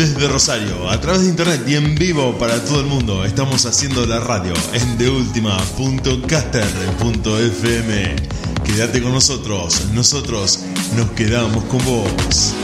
Desde Rosario, a través de internet y en vivo para todo el mundo, estamos haciendo la radio en deultima.caster.fm. Quédate con nosotros, nosotros nos quedamos con vos.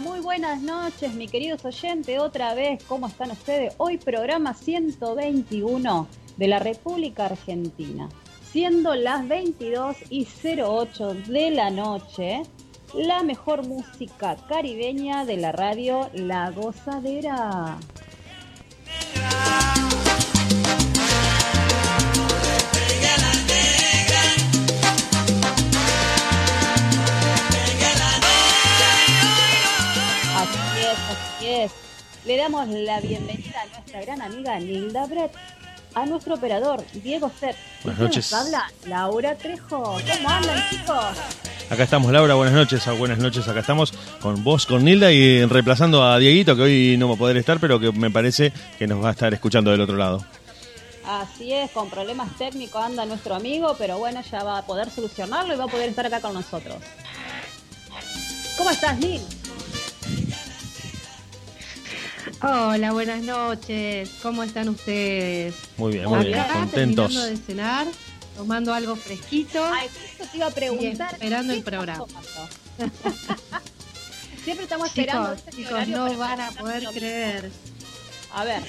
Muy buenas noches, mi queridos oyentes. Otra vez, ¿cómo están ustedes? Hoy programa 121 de la República Argentina. Siendo las 22 y 08 de la noche, la mejor música caribeña de la radio La Gozadera. Le damos la bienvenida a nuestra gran amiga Nilda Brett, a nuestro operador Diego Set. Buenas noches. Nos habla Laura Trejo. ¿Cómo andan, chicos? Acá estamos, Laura, buenas noches, buenas noches, acá estamos con vos, con Nilda y reemplazando a Dieguito, que hoy no va a poder estar, pero que me parece que nos va a estar escuchando del otro lado. Así es, con problemas técnicos anda nuestro amigo, pero bueno, ya va a poder solucionarlo y va a poder estar acá con nosotros. ¿Cómo estás, Nil? Hola, buenas noches. ¿Cómo están ustedes? Muy bien, muy bien. Contentos. Terminando de cenar, tomando algo fresquito. Ay, esto te iba a preguntar. esperando el programa. Siempre estamos esperando. Este chicos, no van a poder creer. A ver.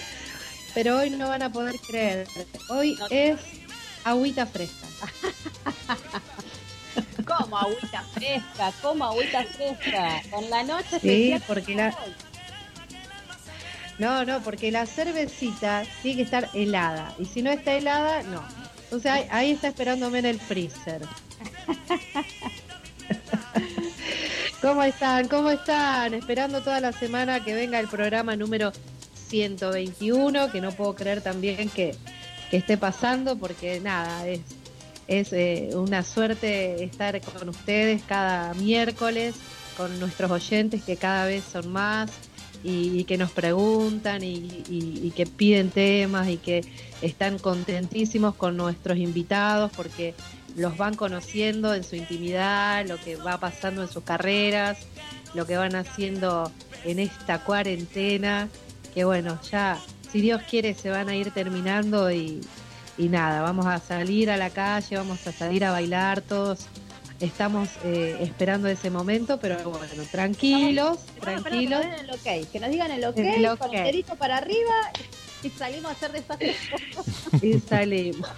Pero hoy no van a poder creer. Hoy es agüita fresca. ¿Cómo agüita fresca? ¿Cómo agüita fresca? Con la noche sí, porque la, no, no, porque la cervecita tiene que estar helada. Y si no está helada, no. Entonces ahí, ahí está esperándome en el freezer. ¿Cómo están? ¿Cómo están? Esperando toda la semana que venga el programa número 121, que no puedo creer también que, que esté pasando, porque nada, es, es eh, una suerte estar con ustedes cada miércoles, con nuestros oyentes que cada vez son más y, que nos preguntan y, que piden temas y que están contentísimos con nuestros invitados porque los van conociendo en su intimidad, lo que va pasando en sus carreras, lo que van haciendo en esta cuarentena, que bueno, ya si Dios quiere se van a ir terminando y, y nada, vamos a salir a la calle, vamos a salir a bailar todos estamos eh, esperando ese momento, pero bueno, tranquilos, tranquilos. que, nos digan el ok, con el dedito para arriba y salimos a hacer desastres. y salimos.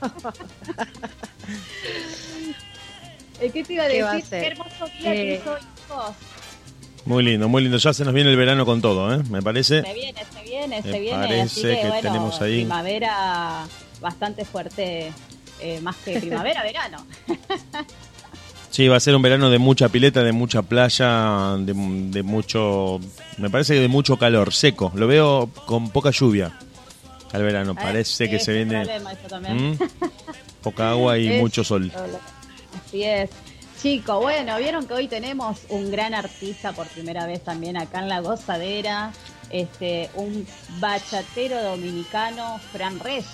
¿Qué te iba a decir? Qué hermoso día que eh, soy Muy lindo, muy lindo. Ya se nos viene el verano con todo, ¿eh? Me parece. Se viene, se viene, se viene. Parece que, bueno, tenemos ahí. Primavera bastante fuerte, eh, más que primavera, verano. Sí, va a ser un verano de mucha pileta, de mucha playa, de, mucho, me parece que de mucho calor, seco. Lo veo con poca lluvia al verano. Parece que se viene ¿Mm? poca agua y mucho sol. Así es. Chicos, bueno, vieron que hoy tenemos un gran artista por primera vez también acá en La Gozadera, este, un bachatero dominicano, Fran Reyes,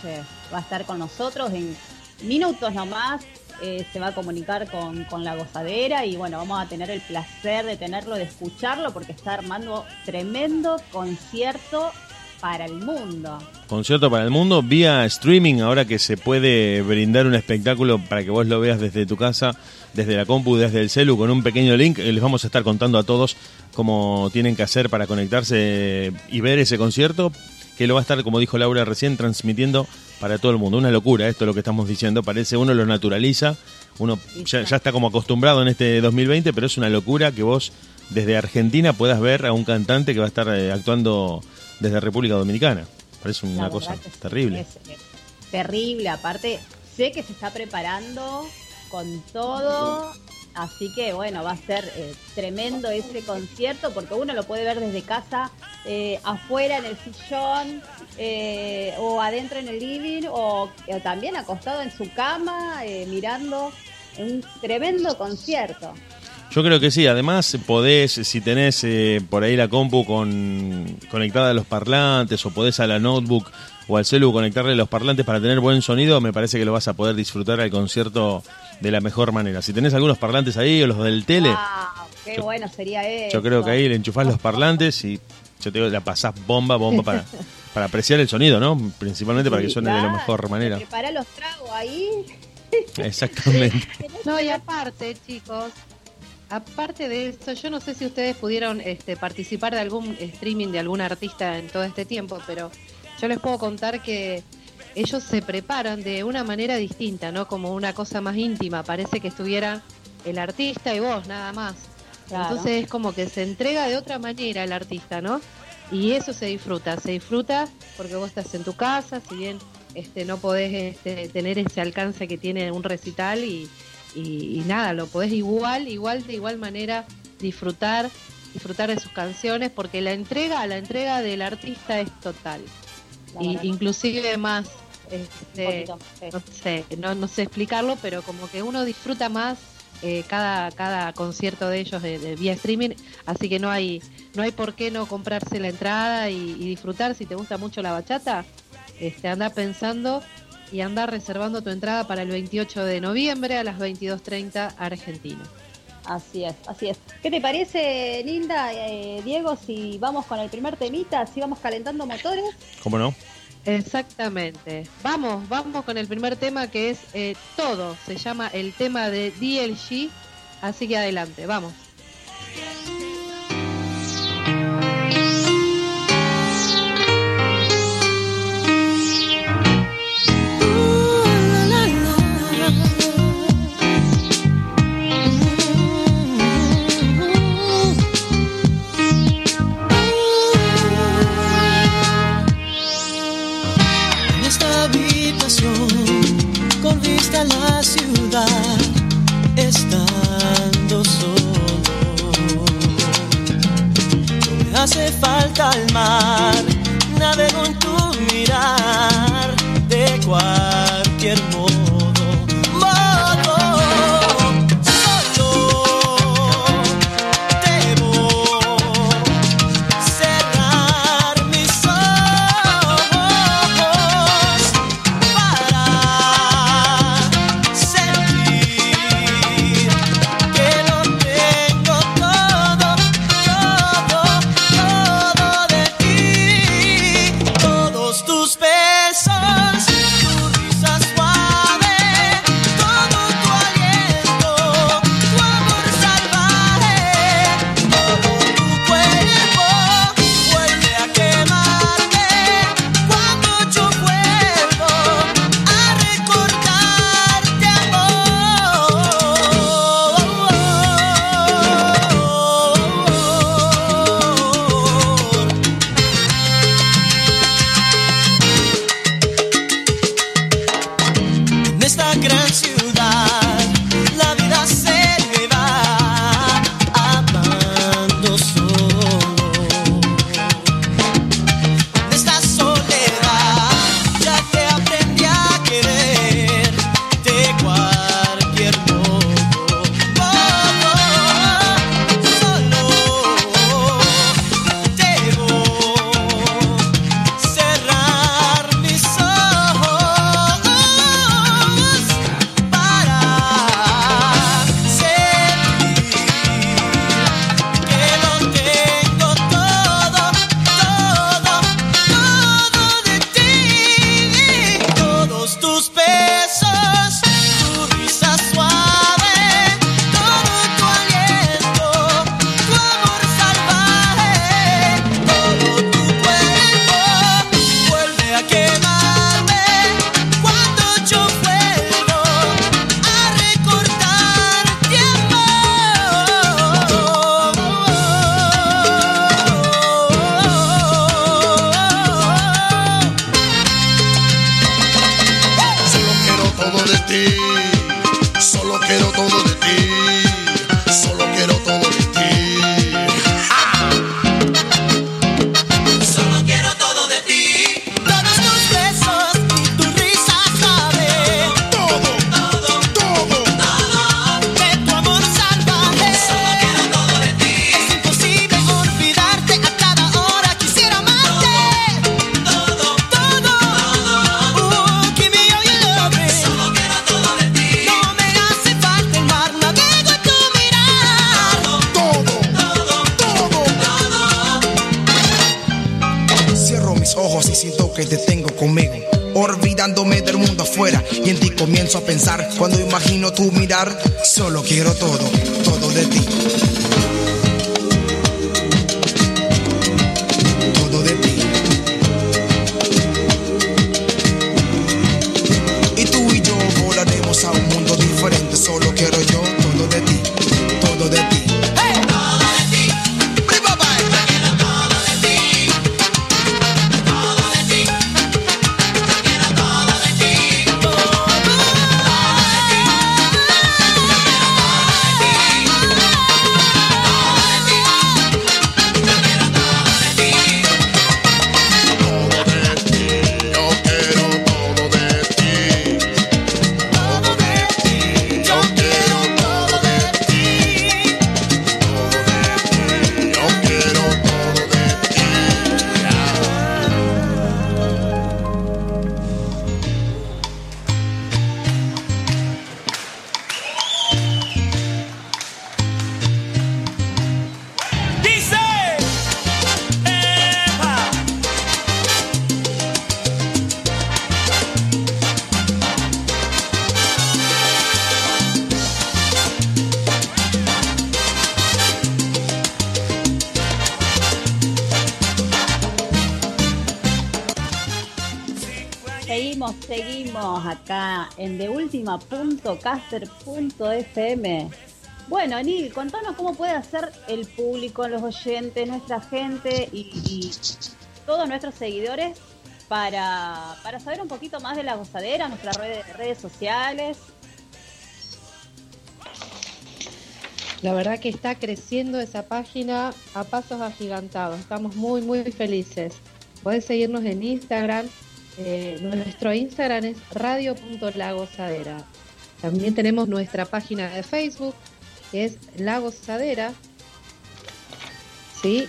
va a estar con nosotros en minutos nomás eh, se va a comunicar con, con, la gozadera y bueno, vamos a tener el placer de tenerlo, de escucharlo, porque está armando tremendo concierto para el mundo. Concierto para el mundo vía streaming, ahora que se puede brindar un espectáculo para que vos lo veas desde tu casa, desde la compu, desde el celu, con un pequeño link. Les vamos a estar contando a todos cómo tienen que hacer para conectarse y ver ese concierto, que lo va a estar, como dijo Laura recién, transmitiendo para todo el mundo. Una locura esto lo que estamos diciendo, parece uno lo naturaliza, uno ya, ya está como acostumbrado en este 2020, pero es una locura que vos desde Argentina puedas ver a un cantante que va a estar eh, actuando desde República Dominicana. Parece una cosa terrible. terrible, aparte sé que se está preparando con todo, así que bueno, va a ser eh, tremendo ese concierto porque uno lo puede ver desde casa, eh, afuera en el sillón eh, o adentro en el living o, también acostado en su cama mirando un tremendo concierto. Yo creo que sí, además podés, si tenés por ahí la compu con, conectada a los parlantes o podés a la notebook o al celu conectarle los parlantes para tener buen sonido, me parece que lo vas a poder disfrutar al concierto de la mejor manera. Si tenés algunos parlantes ahí o los del tele... Ah, qué bueno sería eso. Yo creo que ahí le enchufás los parlantes y yo te digo, la pasás bomba, bomba para, para apreciar el sonido, ¿no? Principalmente para que suene de la mejor manera. Prepara los tragos ahí. Exactamente. no, y aparte, chicos, Aparte de eso, yo no sé si ustedes pudieron este, participar de algún streaming de algún artista en todo este tiempo, pero yo les puedo contar que ellos se preparan de una manera distinta, ¿no? Como una cosa más íntima. Parece que estuviera el artista y vos, nada más. Entonces es como que se entrega de otra manera el artista, ¿no? Y eso se disfruta, se disfruta porque vos estás en tu casa, si bien este, no podés este, tener ese alcance que tiene un recital y, y, nada, lo podés igual, igual de igual manera disfrutar, disfrutar de sus canciones, porque la entrega, la entrega del artista es total. Y, inclusive más, este, no sé, no, sé explicarlo, pero como que uno disfruta más eh, cada, cada concierto de ellos de, vía streaming, así que no hay, no hay por qué no comprarse la entrada y, y disfrutar. Si te gusta mucho la bachata, este, anda pensando y anda reservando tu entrada para el 28 de noviembre a las 22.30 Argentina. Así es, así es. ¿Qué te parece, Linda, eh, Diego, si vamos con el primer temita, si vamos calentando motores? ¿Cómo no? Exactamente. Vamos, vamos con el primer tema que es eh, Todo. Se llama el tema de DLG. Así que adelante, vamos. Hace falta el mar, navego en tu mirar de cualquier modo. Que te tengo conmigo. Olvidándome del mundo afuera y en ti comienzo a pensar. Cuando imagino tu mirar, solo quiero todo, todo de ti. deultima.caster.fm. Bueno, Nil, contanos cómo puede hacer el público, los oyentes, nuestra gente y, todos nuestros seguidores para, para saber un poquito más de la gozadera, nuestras redes, redes sociales. La verdad que está creciendo esa página a pasos agigantados. Estamos muy, muy felices. Podés seguirnos en Instagram. Eh, nuestro Instagram es radio.lagozadera. También tenemos nuestra página de Facebook, que es La Gozadera. ¿Sí?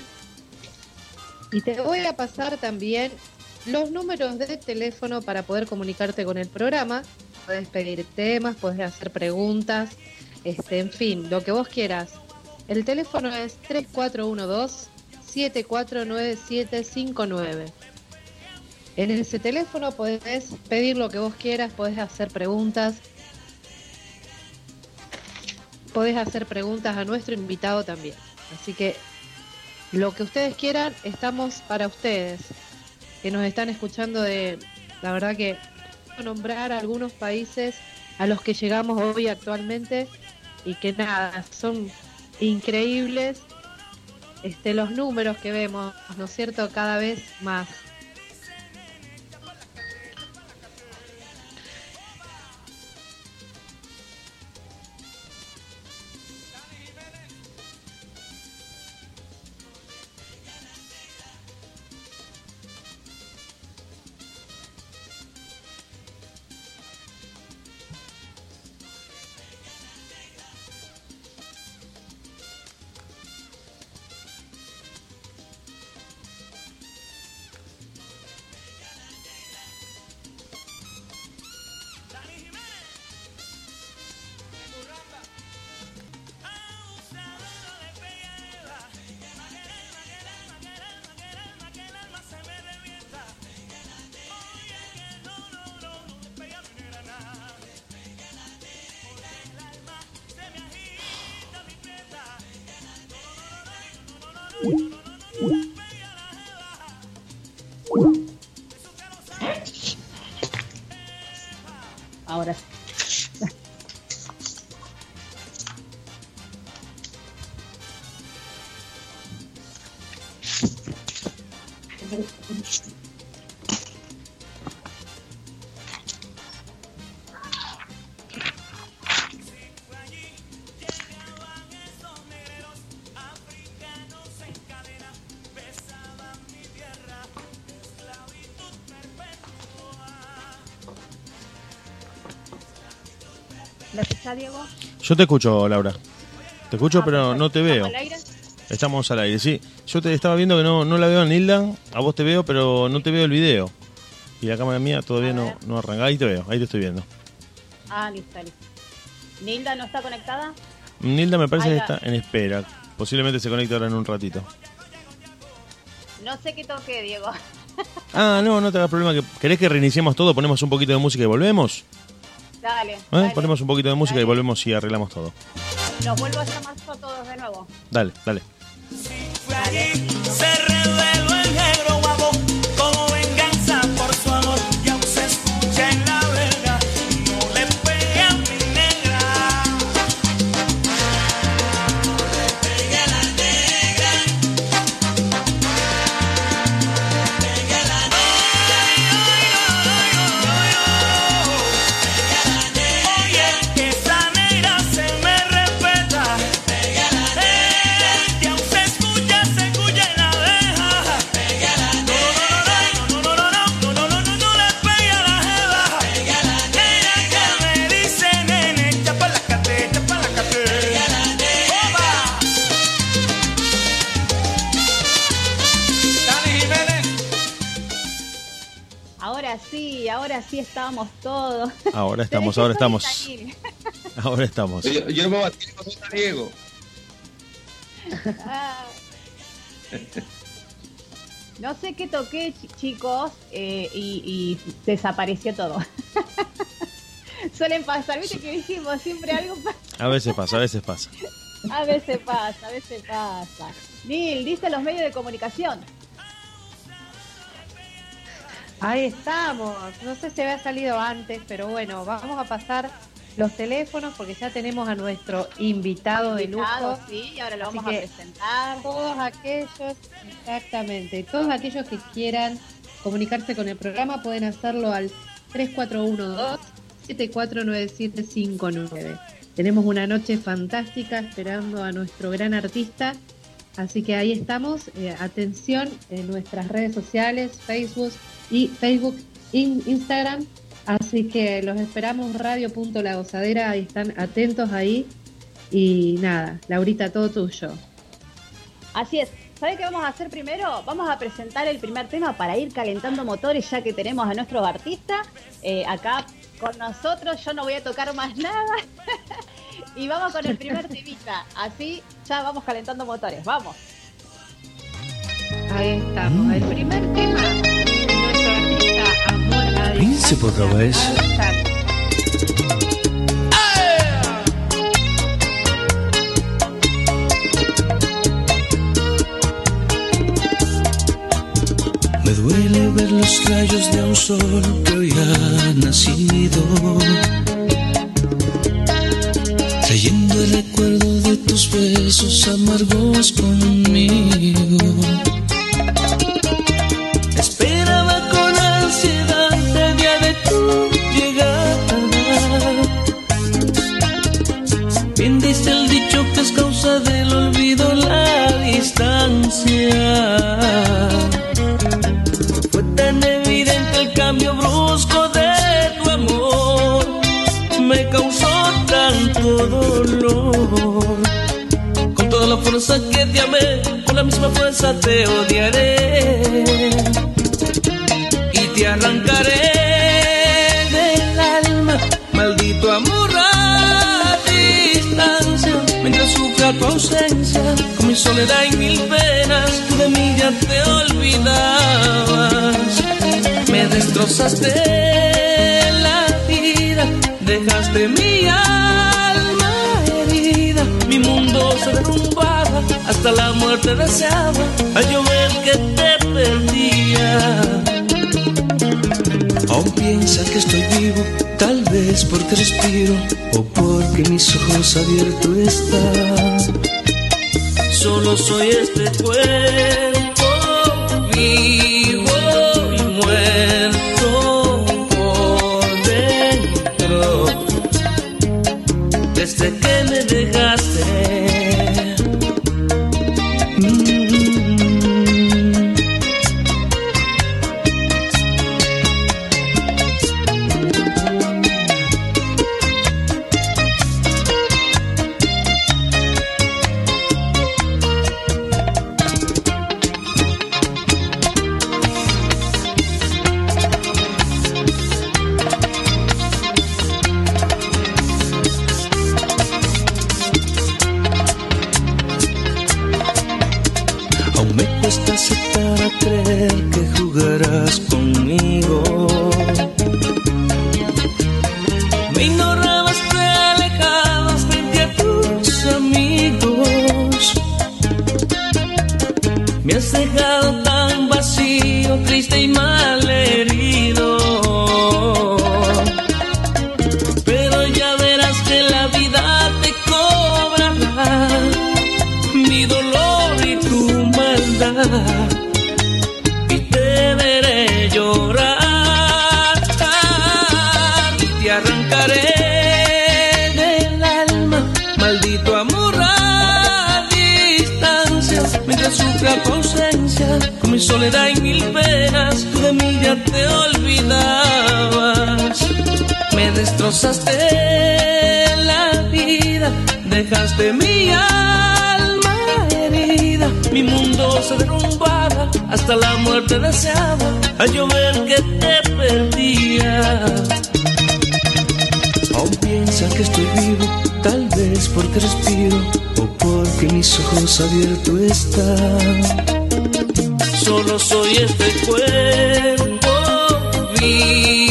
Y te voy a pasar también los números de teléfono para poder comunicarte con el programa. Puedes pedir temas, puedes hacer preguntas, este, en fin, lo que vos quieras. El teléfono es 3412-749759. En ese teléfono podés pedir lo que vos quieras, podés hacer preguntas. Podés hacer preguntas a nuestro invitado también. Así que lo que ustedes quieran, estamos para ustedes. Que nos están escuchando de, la verdad que nombrar algunos países a los que llegamos hoy actualmente y que nada, son increíbles este, los números que vemos, ¿no es cierto? Cada vez más. Ahora escuchás, Diego? Yo te escucho, Laura. Te escucho, Ah, pero no te veo. ¿Estamos al aire? Estamos al aire, sí. Yo te estaba viendo que no, no la veo a Nilda. A vos te veo, pero no te veo el video. Y la cámara mía todavía no, no arranca. Ahí te veo, ahí te estoy viendo. Ah, listo, listo. ¿Nilda no está conectada? Nilda me parece que está en espera. Posiblemente se conecte ahora en un ratito. No sé qué toque, Diego. Ah, no, no te hagas problema. que- ¿Querés que reiniciemos todo? Ponemos un poquito de música y volvemos. Dale, ¿Eh? dale. Ponemos un poquito de música y volvemos y arreglamos todo. Nos vuelvo a llamar a todos de nuevo. Dale, dale. Estamos, ahora estamos. Ahora estamos. Yo, yo no me batí con San Diego. Ah. No sé qué toqué, chi- chicos, eh, y, y desapareció todo. Suelen pasar, viste que dijimos siempre algo. A veces pasa, a veces pasa. A veces pasa, a veces pasa. Nil, diste los medios de comunicación. Ahí estamos. No sé si había salido antes, pero bueno, vamos a pasar los teléfonos porque ya tenemos a nuestro invitado de Invitado, lujo. sí, y ahora lo Así vamos a presentar. Todos aquellos, exactamente, todos aquellos que quieran comunicarse con el programa pueden hacerlo al 3412-749759. Tenemos una noche fantástica esperando a nuestro gran artista. Así que ahí estamos. Eh, atención en nuestras redes sociales, Facebook y Facebook, in- Instagram. Así que los esperamos, Radio.la Gozadera. Ahí están atentos ahí. Y nada, Laurita, todo tuyo. Así es. ¿Sabe qué vamos a hacer primero? Vamos a presentar el primer tema para ir calentando motores, ya que tenemos a nuestros artistas eh, acá con nosotros. Yo no voy a tocar más nada. y vamos con el primer temita. Así ya vamos calentando motores. Vamos. Ahí estamos. El primer tema de nuestro artista Amor a Príncipe. Me duele ver los rayos de un sol que hoy ha nacido. Recuerdo de tus besos amargos conmigo. Que te amé, con la misma fuerza te odiaré. Y te arrancaré del alma, maldito amor a distancia. Mientras sufra tu ausencia, con mi soledad y mil penas, tú de mí ya te olvidabas. Me destrozaste la vida, dejaste mi alma herida, mi mundo se derrumbaba, hasta la muerte deseaba, al yo ver que te perdía. Aún piensa que estoy vivo, tal vez porque respiro o porque mis ojos abiertos están. Solo soy este cuerpo vivo hasta la muerte deseaba, al llover que te perdía. Aún piensa que estoy vivo, tal vez porque respiro o porque mis ojos abiertos están. Solo soy este cuerpo vivo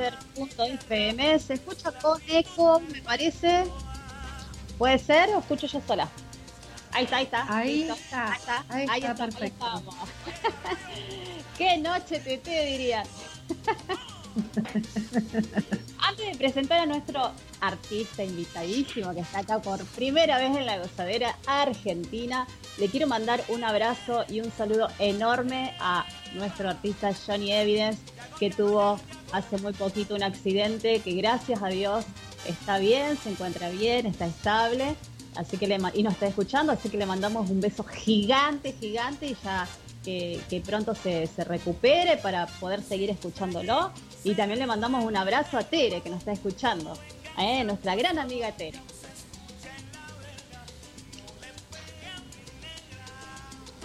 deultima.caster.fm. Se escucha con eco, me parece. ¿Puede ser o escucho yo sola? Ahí está, ahí está. Ahí listo. está, Ahí está. ahí está, ahí perfecto. Qué noche, Tete, diría. Antes de presentar a nuestro artista invitadísimo que está acá por primera vez en la gozadera argentina, le quiero mandar un abrazo y un saludo enorme a nuestro artista Johnny Evidence, que tuvo hace muy poquito un accidente, que gracias a Dios está bien, se encuentra bien, está estable. Así que le, y nos está escuchando, así que le mandamos un beso gigante, gigante y ya que, pronto se recupere para poder seguir escuchándolo. Y también le mandamos un abrazo a Tere, que nos está escuchando, ¿eh? nuestra gran amiga Tere.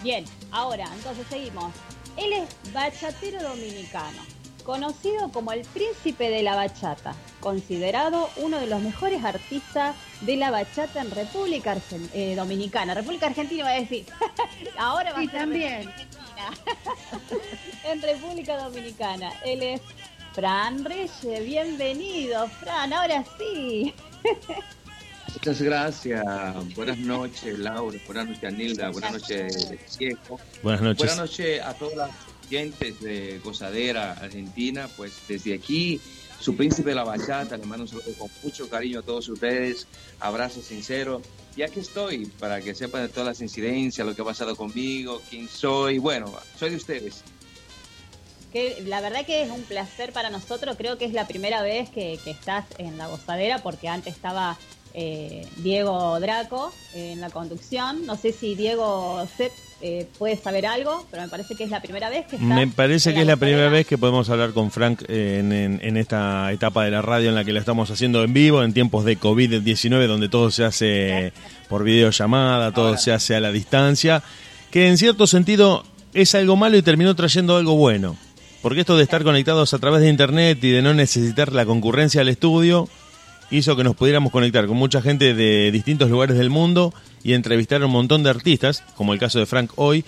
Bien, ahora, entonces seguimos. Él es bachatero dominicano, conocido como el príncipe de la bachata, considerado uno de los mejores artistas de la bachata en República Argen- eh, Dominicana. República Argentina va a decir. ahora va Sí, a ser también. En República Dominicana. Él es Fran Reyes. Bienvenido, Fran. Ahora sí. Muchas gracias. Buenas noches, Laura. Buenas noches, Anilda. Buenas noches, Diego. Buenas noches. Buenas noches a todas las oyentes de Gozadera Argentina. Pues desde aquí, su príncipe de la bachata, le mando un saludo con mucho cariño a todos ustedes. Abrazo sincero. Y aquí estoy para que sepan de todas las incidencias, lo que ha pasado conmigo, quién soy. Bueno, soy de ustedes. Que la verdad que es un placer para nosotros. Creo que es la primera vez que, que estás en la gozadera, porque antes estaba eh, Diego Draco eh, en la conducción. No sé si Diego Sepp eh, puede saber algo, pero me parece que es la primera vez que estás. Me parece que es la primera vez que podemos hablar con Frank eh, en, en- en esta etapa de la radio en la que la estamos haciendo en vivo, en tiempos de COVID-19, donde todo se hace por videollamada, todo Ahora. se hace a la distancia, que en cierto sentido es algo malo y terminó trayendo algo bueno. Porque esto de estar conectados a través de internet y de no necesitar la concurrencia al estudio hizo que nos pudiéramos conectar con mucha gente de distintos lugares del mundo y entrevistar a un montón de artistas, como el caso de Frank hoy,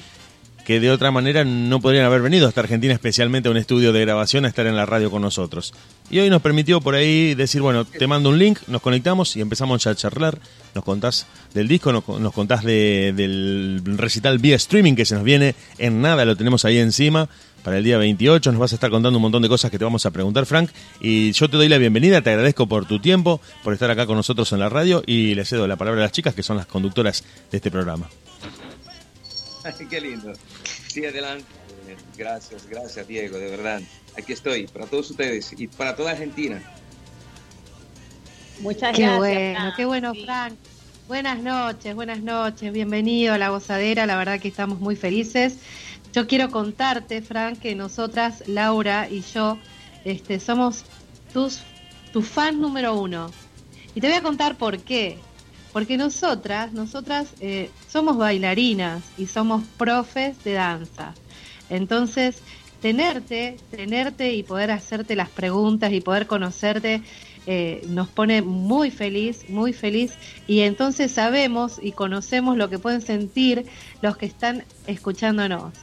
que de otra manera no podrían haber venido hasta Argentina, especialmente a un estudio de grabación, a estar en la radio con nosotros. Y hoy nos permitió por ahí decir, bueno, te mando un link, nos conectamos y empezamos a charlar. Nos contás del disco, nos, contás de- del recital vía streaming que se nos viene en nada, lo tenemos ahí encima. Para el día 28 nos vas a estar contando un montón de cosas que te vamos a preguntar, Frank. Y yo te doy la bienvenida, te agradezco por tu tiempo, por estar acá con nosotros en la radio y le cedo la palabra a las chicas que son las conductoras de este programa. Qué lindo. Sí, adelante. Gracias, gracias Diego, de verdad. Aquí estoy, para todos ustedes y para toda Argentina. Muchas Qué gracias. bueno, qué bueno, Sí. Frank. Buenas noches, buenas noches, bienvenido a La Gozadera, la verdad que estamos muy felices. Yo quiero contarte, Frank, que nosotras, Laura y yo, este, somos tus, tu fan número uno. Y te voy a contar por qué. Porque nosotras, nosotras eh, somos bailarinas y somos profes de danza. Entonces, tenerte, tenerte y poder hacerte las preguntas y poder conocerte eh, nos pone muy feliz, muy feliz. Y entonces sabemos y conocemos lo que pueden sentir los que están escuchándonos.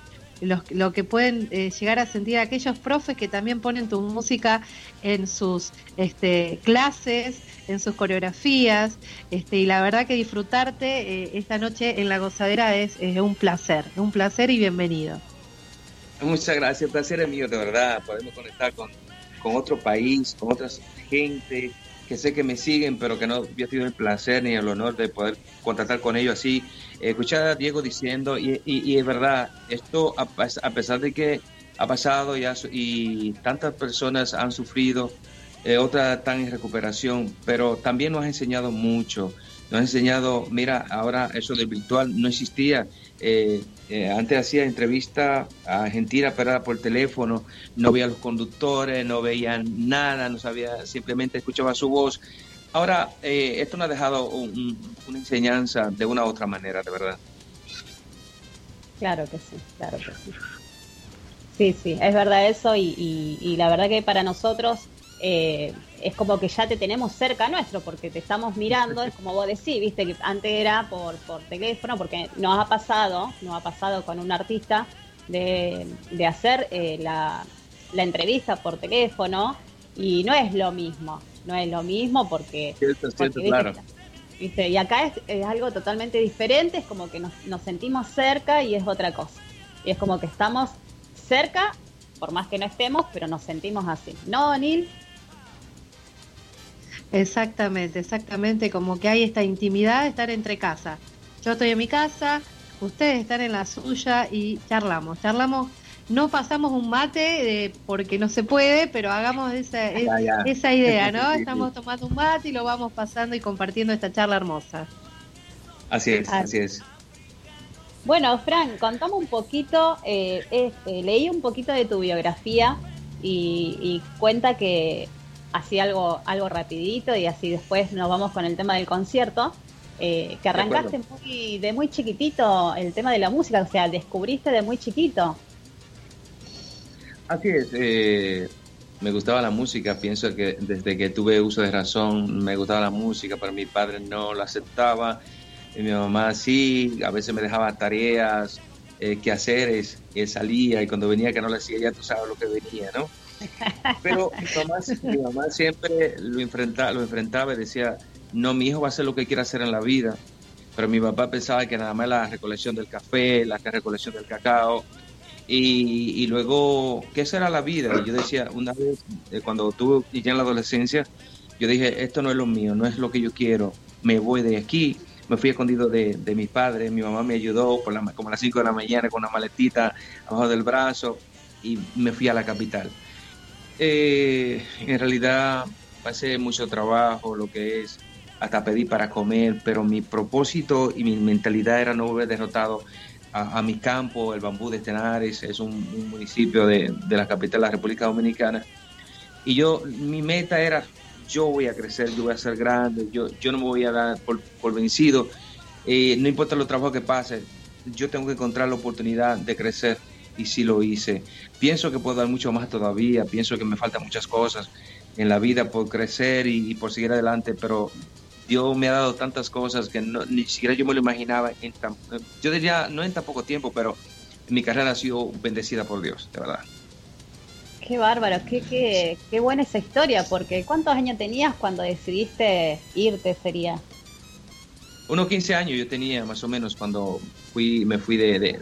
Los, lo que pueden eh, llegar a sentir aquellos profes que también ponen tu música en sus este, clases, en sus coreografías, este, y la verdad que disfrutarte eh, esta noche en la gozadera es, un placer, un placer y bienvenido. Muchas gracias, el placer es mío, de verdad. Podemos conectar con, con otro país, con otra gente que sé que me siguen, pero que no había tenido el placer ni el honor de poder contactar con ellos así. Eh, escuchar a Diego diciendo, y, y, y es verdad, esto a, pesar de que ha pasado ya su- y tantas personas han sufrido, eh, otras están en recuperación, pero también nos ha enseñado mucho. Nos ha enseñado, mira, ahora eso del virtual no existía. Eh, eh, antes hacía entrevista a Argentina, pero por teléfono, no veía a los conductores, no veían nada, no sabía, simplemente escuchaba su voz. Ahora, eh, esto nos ha dejado un- un- una enseñanza de una u otra manera, de verdad. Claro que sí, claro que sí. Sí, sí, es verdad eso y, y- y la verdad que para nosotros eh, es como que ya te tenemos cerca nuestro porque te estamos mirando, es como vos decís, viste que antes era por, por teléfono porque nos ha pasado, nos ha pasado con un artista de, de hacer eh, la, la entrevista por teléfono y no es lo mismo, no es lo mismo porque Cierto, cierto, porque, claro. ¿viste? ¿Viste? Y acá es, es algo totalmente diferente, es como que nos, nos sentimos cerca y es otra cosa. Y es como que estamos cerca, por más que no estemos, pero nos sentimos así. ¿No, Neil? Exactamente, exactamente, como que hay esta intimidad de estar entre casa. Yo estoy en mi casa, ustedes están en la suya y charlamos, charlamos, no pasamos un mate eh, porque no se puede, pero hagamos esa, es- Ya, ya. esa idea, ¿no? Estamos tomando un mate y lo vamos pasando y compartiendo esta charla hermosa. Así es, Ah. así es. Bueno, Fran, contame un poquito, eh, este, leí un poquito de tu biografía y, y cuenta que así algo, algo rapidito y así después nos vamos con el tema del concierto, eh, que arrancaste muy, de muy chiquitito el tema de la música, o sea, descubriste de muy chiquito. Así es, eh, me gustaba la música, pienso que desde que tuve uso de razón me gustaba la música, pero mi padre no la aceptaba, y mi mamá sí, a veces me dejaba tareas, eh, quehaceres, y salía y cuando venía que no le hacía ya tú sabes lo que venía, ¿no? Pero mi mamá, mi mamá siempre lo enfrentaba, lo enfrentaba y decía, no, mi hijo va a hacer lo que quiera hacer en la vida, pero mi papá pensaba que nada más la recolección del café, la recolección del cacao, y, y luego, ¿qué será la vida? Yo decía, una vez, eh, cuando tuve ya en la adolescencia, yo dije, esto no es lo mío, no es lo que yo quiero, me voy de aquí. Me fui escondido de, de mis padres, mi mamá me ayudó por la, como a las 5 de la mañana con una maletita abajo del brazo y me fui a la capital. Eh, en realidad pasé mucho trabajo, lo que es, hasta pedí para comer, pero mi propósito y mi mentalidad era no volver derrotado a, a mi campo, el Bambú de Tenares, es un, un municipio de, de la capital de la República Dominicana. Y yo, mi meta era, yo voy a crecer, yo voy a ser grande, yo, yo no me voy a dar por, por vencido, Eh, no importa los trabajos que pase, yo tengo que encontrar la oportunidad de crecer y sí lo hice. Pienso que puedo dar mucho más todavía, pienso que me faltan muchas cosas en la vida por crecer y por seguir adelante, pero Dios me ha dado tantas cosas que no, ni siquiera yo me lo imaginaba en tan, yo diría no en tan poco tiempo, pero mi carrera ha sido bendecida por Dios, de verdad. Qué bárbaro, qué, qué, qué buena esa historia, porque ¿cuántos años tenías cuando decidiste irte sería? Unos 15 años yo tenía más o menos cuando fui, me fui de, de,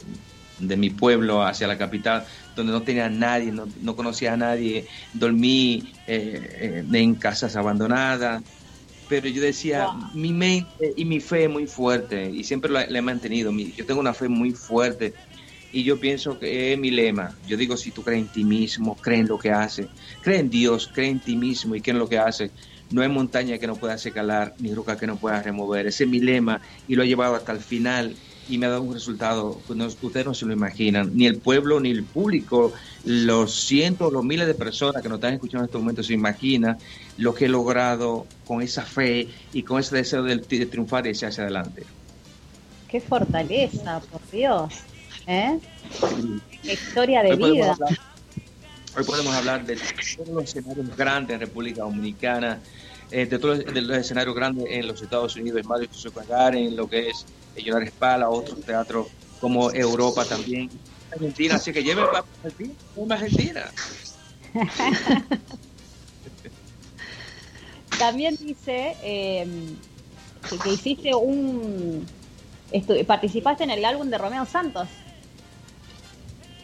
de mi pueblo hacia la capital, donde no tenía a nadie, no, no conocía a nadie, dormí eh, eh, en casas abandonadas, pero yo decía, Wow. mi mente y mi fe es muy fuerte y siempre la, la he mantenido, mi- yo tengo una fe muy fuerte y yo pienso que es mi lema, yo digo, si tú crees en ti mismo, cree en lo que haces, cree en Dios, cree en ti mismo y cree en lo que haces, no hay montaña que no puedas escalar, ni roca que no puedas remover. Ese es mi lema y lo he llevado hasta el final y me ha dado un resultado que no- ustedes no se lo imaginan. Ni el pueblo, ni el público, los cientos, los miles de personas que nos están escuchando en este momento se imaginan lo que he logrado con esa fe y con ese deseo de, de triunfar y echar hacia adelante. Qué fortaleza, por Dios. ¿Eh? Qué historia de Hoy vida. hablar- Hoy podemos hablar de todos los escenarios grandes en República Dominicana, eh, de todos los, de los escenarios grandes en los Estados Unidos, en Mario Socagar, en lo que es Llorar Espala, otros teatros como Europa también, Argentina, así que lleven para Argentina, una Argentina. También dice eh, que, que hiciste un... participaste en el álbum de Romeo Santos.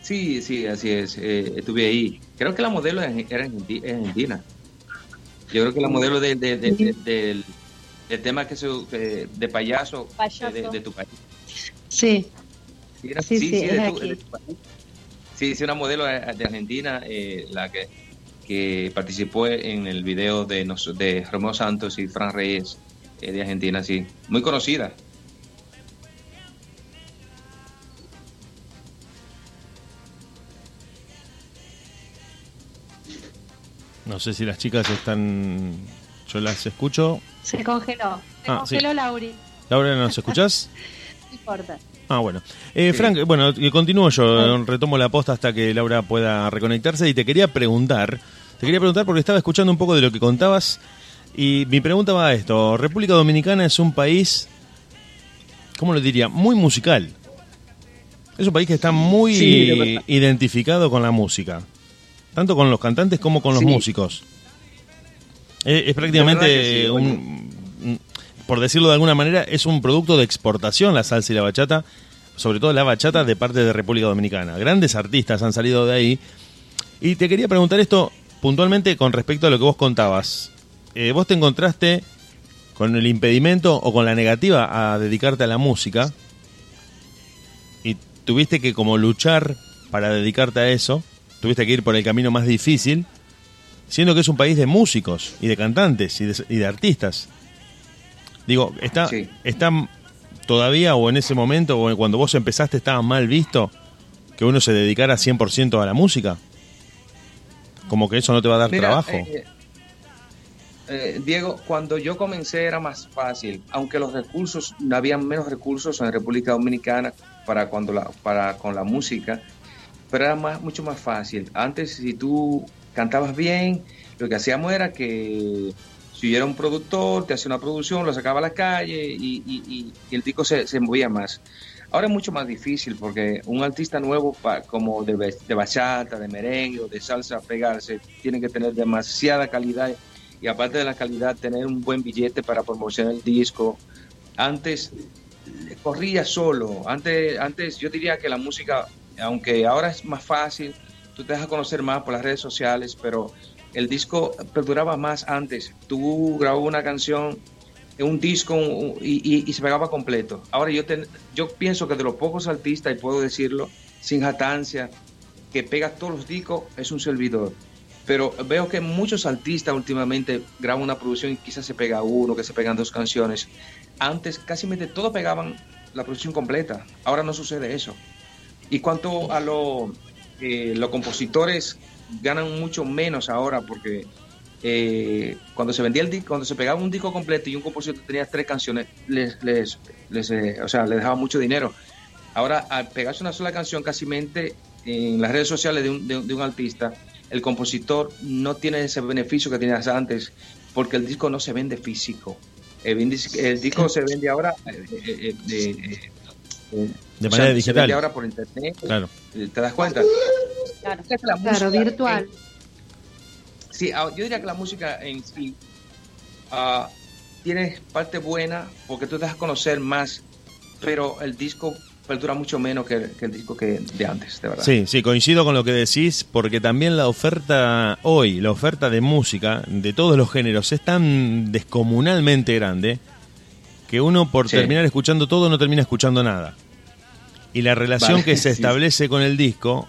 Sí, sí, así es, eh, estuve ahí. Creo que la modelo era argentina. Yo creo que la modelo de- de- de- de- del, del tema que se, que- de payaso, Payaso. De, de tu país. Sí, Sí, era- Sí, sí, es de tu- aquí. de tu país. Sí, sí, una modelo de de Argentina, eh, la que, que participó en el video de, nos- de Romeo Santos y Fran Reyes eh, de Argentina, sí. Muy conocida. No sé si las chicas están. Yo las escucho. se congeló. Se Ah, congeló sí. Lauri. Laura, ¿nos escuchás? No importa. Ah, bueno. Eh, Frank, bueno, continúo yo, eh, retomo la posta hasta que Laura pueda reconectarse y te quería preguntar, te quería preguntar porque estaba escuchando un poco de lo que contabas y mi pregunta va a esto. República Dominicana es un país, ¿cómo lo diría? Muy musical. Es un país que está muy Sí, identificado con la música, tanto con los cantantes como con los Sí. músicos. Eh, es prácticamente sí, un- por decirlo de alguna manera, es un producto de exportación la salsa y la bachata, sobre todo la bachata de parte de República Dominicana. Grandes artistas han salido de ahí. Y te quería preguntar esto puntualmente con respecto a lo que vos contabas. Eh, ¿Vos te encontraste con el impedimento o con la negativa a dedicarte a la música? Y tuviste que como luchar para dedicarte a eso, tuviste que ir por el camino más difícil, siendo que es un país de músicos y de cantantes y de, y de artistas. Digo, ¿está, Sí. ¿está todavía o en ese momento o cuando vos empezaste estaba mal visto que uno se dedicara 100% a la música? Como que eso no te va a dar Mira, trabajo. eh, eh, Diego, cuando yo comencé era más fácil, aunque los recursos, había menos recursos en República Dominicana para cuando la, para con la música, pero era más, mucho más fácil. Antes, si tú cantabas bien, lo que hacíamos era que si hubiera un productor, te hacía una producción, lo sacaba a la calle y, el disco se, se movía más. Ahora es mucho más difícil porque un artista nuevo pa- como de, de bachata, de merengue o de salsa pegarse, tiene que tener demasiada calidad y aparte de la calidad tener un buen billete para promocionar el disco. Antes corría solo, antes, antes yo diría que la música, aunque ahora es más fácil, tú te dejas conocer más por las redes sociales, pero el disco perduraba más antes. Tú grababas una canción un disco y, se pegaba completo. Ahora yo, ten- yo pienso que de los pocos artistas, y puedo decirlo sin jatancia, que pega todos los discos es un servidor. Pero veo que muchos artistas últimamente graban una producción y quizás se pega uno, que se pegan dos canciones. Antes casi todos pegaban la producción completa. Ahora no sucede eso. Y cuanto a lo, eh, los compositores ganan mucho menos ahora porque eh, cuando se vendía el disco, cuando se pegaba un disco completo y un compositor tenía tres canciones, les, les, les, eh, o sea, les dejaba mucho dinero. Ahora, al pegarse una sola canción, casi en las redes sociales de un, de, de un artista, el compositor no tiene ese beneficio que tenías antes, porque el disco no se vende físico. El, disco se vende ahora eh, De o manera se digital. vende ahora por internet. Claro. eh, ¿Te das cuenta? Claro. Virtual. en- sí, ah, yo diría que la música en sí ah, tiene parte buena porque tú te das a conocer más, pero el disco perdura mucho menos que, que el disco que de antes, de verdad. Sí, sí, coincido con lo que decís, porque también la oferta hoy, la oferta de música de todos los géneros es tan descomunalmente grande que uno por Sí. terminar escuchando todo no termina escuchando nada. Y la relación Vale, que se sí. establece con el disco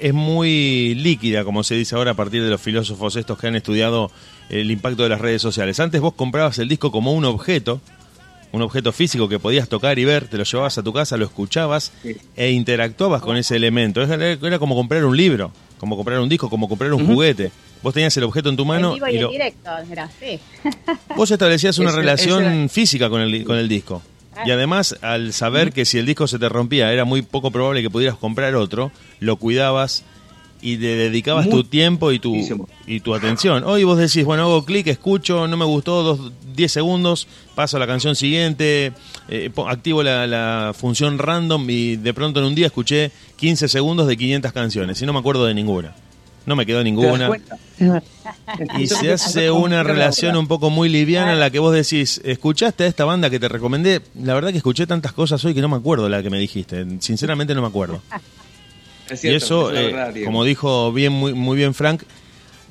es muy líquida, como se dice ahora a partir de los filósofos estos que han estudiado el impacto de las redes sociales. Antes vos comprabas el disco como un objeto, un objeto físico que podías tocar y ver, te lo llevabas a tu casa, lo escuchabas Sí. e interactuabas con ese elemento. Era, como comprar un libro, como comprar un disco, como comprar un juguete. Vos tenías el objeto en tu mano en vivo y, y en lo- directo, era sí. vos establecías una relación era- física con el, con el disco. Y además, al saber que si el disco se te rompía, era muy poco probable que pudieras comprar otro, lo cuidabas y le dedicabas tu tiempo y tu, y tu atención. Hoy vos decís, bueno, hago clic, escucho, no me gustó, dos, 10 segundos, paso a la canción siguiente, eh, activo la, la función random y de pronto en un día escuché 15 segundos de 500 canciones y no me acuerdo de ninguna. No me quedó ¿Te das ninguna. Y se hace una relación un poco muy liviana en la que vos decís, ¿escuchaste a esta banda que te recomendé? La verdad que escuché tantas cosas hoy que no me acuerdo la que me dijiste. Sinceramente no me acuerdo. Es y eso, es eh, como dijo bien muy, muy bien Frank,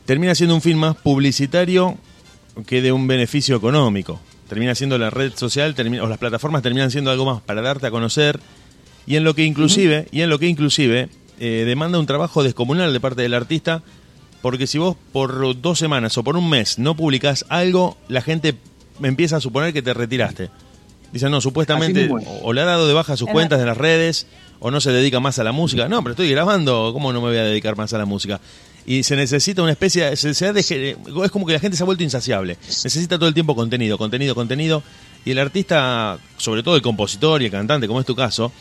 termina siendo un fin más publicitario que de un beneficio económico. Termina siendo la red social, termina- o las plataformas terminan siendo algo más para darte a conocer y en lo que inclusive, y en lo que inclusive eh, demanda un trabajo descomunal de parte del artista, porque si vos por dos semanas o por un mes no publicás algo, la gente empieza a suponer que te retiraste. Dicen, no, supuestamente o, o le ha dado de baja sus cuentas de las redes, o no se dedica más a la música. No, pero estoy grabando, ¿cómo no me voy a dedicar más a la música? Y se necesita una especie, se, se ha deje- es como que la gente se ha vuelto insaciable. Necesita todo el tiempo contenido, contenido, contenido. Y el artista, sobre todo el compositor y el cantante, como es tu caso,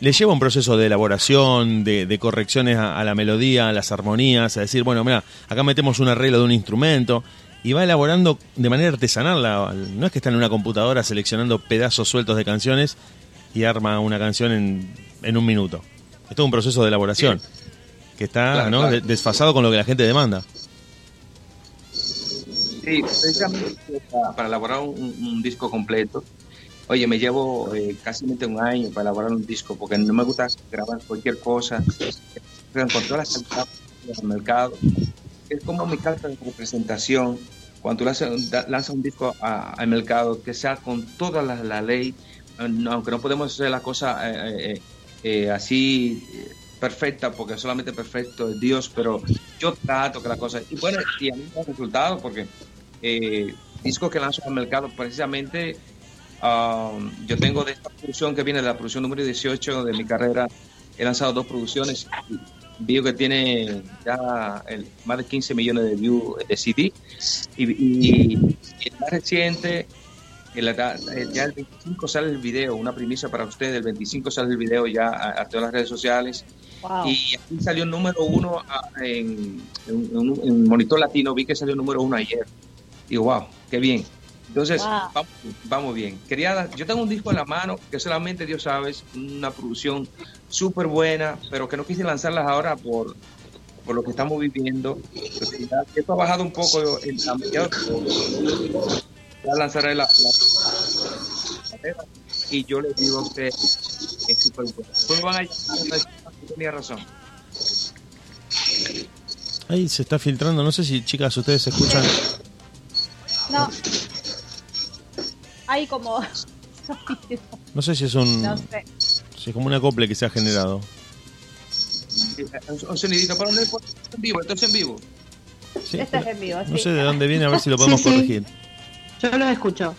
le lleva un proceso de elaboración, de, de correcciones a, a la melodía, a las armonías, a decir, bueno, mira, acá metemos un arreglo de un instrumento y va elaborando de manera artesanal. la- no es que está en una computadora seleccionando pedazos sueltos de canciones y arma una canción en, en un minuto. Es todo un proceso de elaboración que está Claro, ¿no? claro. de- desfasado con lo que la gente demanda. Sí, precisamente para, para elaborar un, un disco completo. Oye, me llevo eh, casi un año para elaborar un disco porque no me gusta grabar cualquier cosa. Con todas las del mercado, es como mi carta de representación. Cuando lanzas, un disco al mercado, que sea con toda la, la ley, aunque no podemos hacer la cosa eh, eh, así perfecta, porque solamente perfecto es Dios, pero yo trato que la cosa. Y bueno, y a mí me da resultado porque discos que lanzo al mercado, precisamente, um, yo tengo de esta producción que viene de la producción número 18 de mi carrera, he lanzado dos producciones. Veo que tiene ya el- más de 15 millones de views de CD. Y, y- y el más reciente, el- eh, ya el 25 sale el video, una primicia para ustedes, el 25 sale el video ya a, a todas las redes sociales. Wow. Y aquí salió número uno ah, en, en, en- en Monitor Latino, vi que salió número uno ayer. Digo, wow, qué bien. Entonces, Wow. vamos, vamos bien. Quería, yo tengo un disco en la mano que solamente Dios sabe, es una producción súper buena, pero que no quise lanzarlas ahora por, por lo que estamos viviendo. Ya- Esto ha bajado un poco en la mediados- Ya lanzaré la, la- y yo les digo a ustedes, es súper bueno. Ustedes van a tenía razón. Ahí se está filtrando, no sé si chicas ustedes escuchan. No. Hay como. No sé si es un, no sé. si es como un acople que se ha generado. Un, un sonidito, esto es en vivo, esto es en vivo. Sí, Esto es en vivo, no sí. sé de dónde viene, a ver si lo podemos Sí, sí. corregir. Yo los escucho.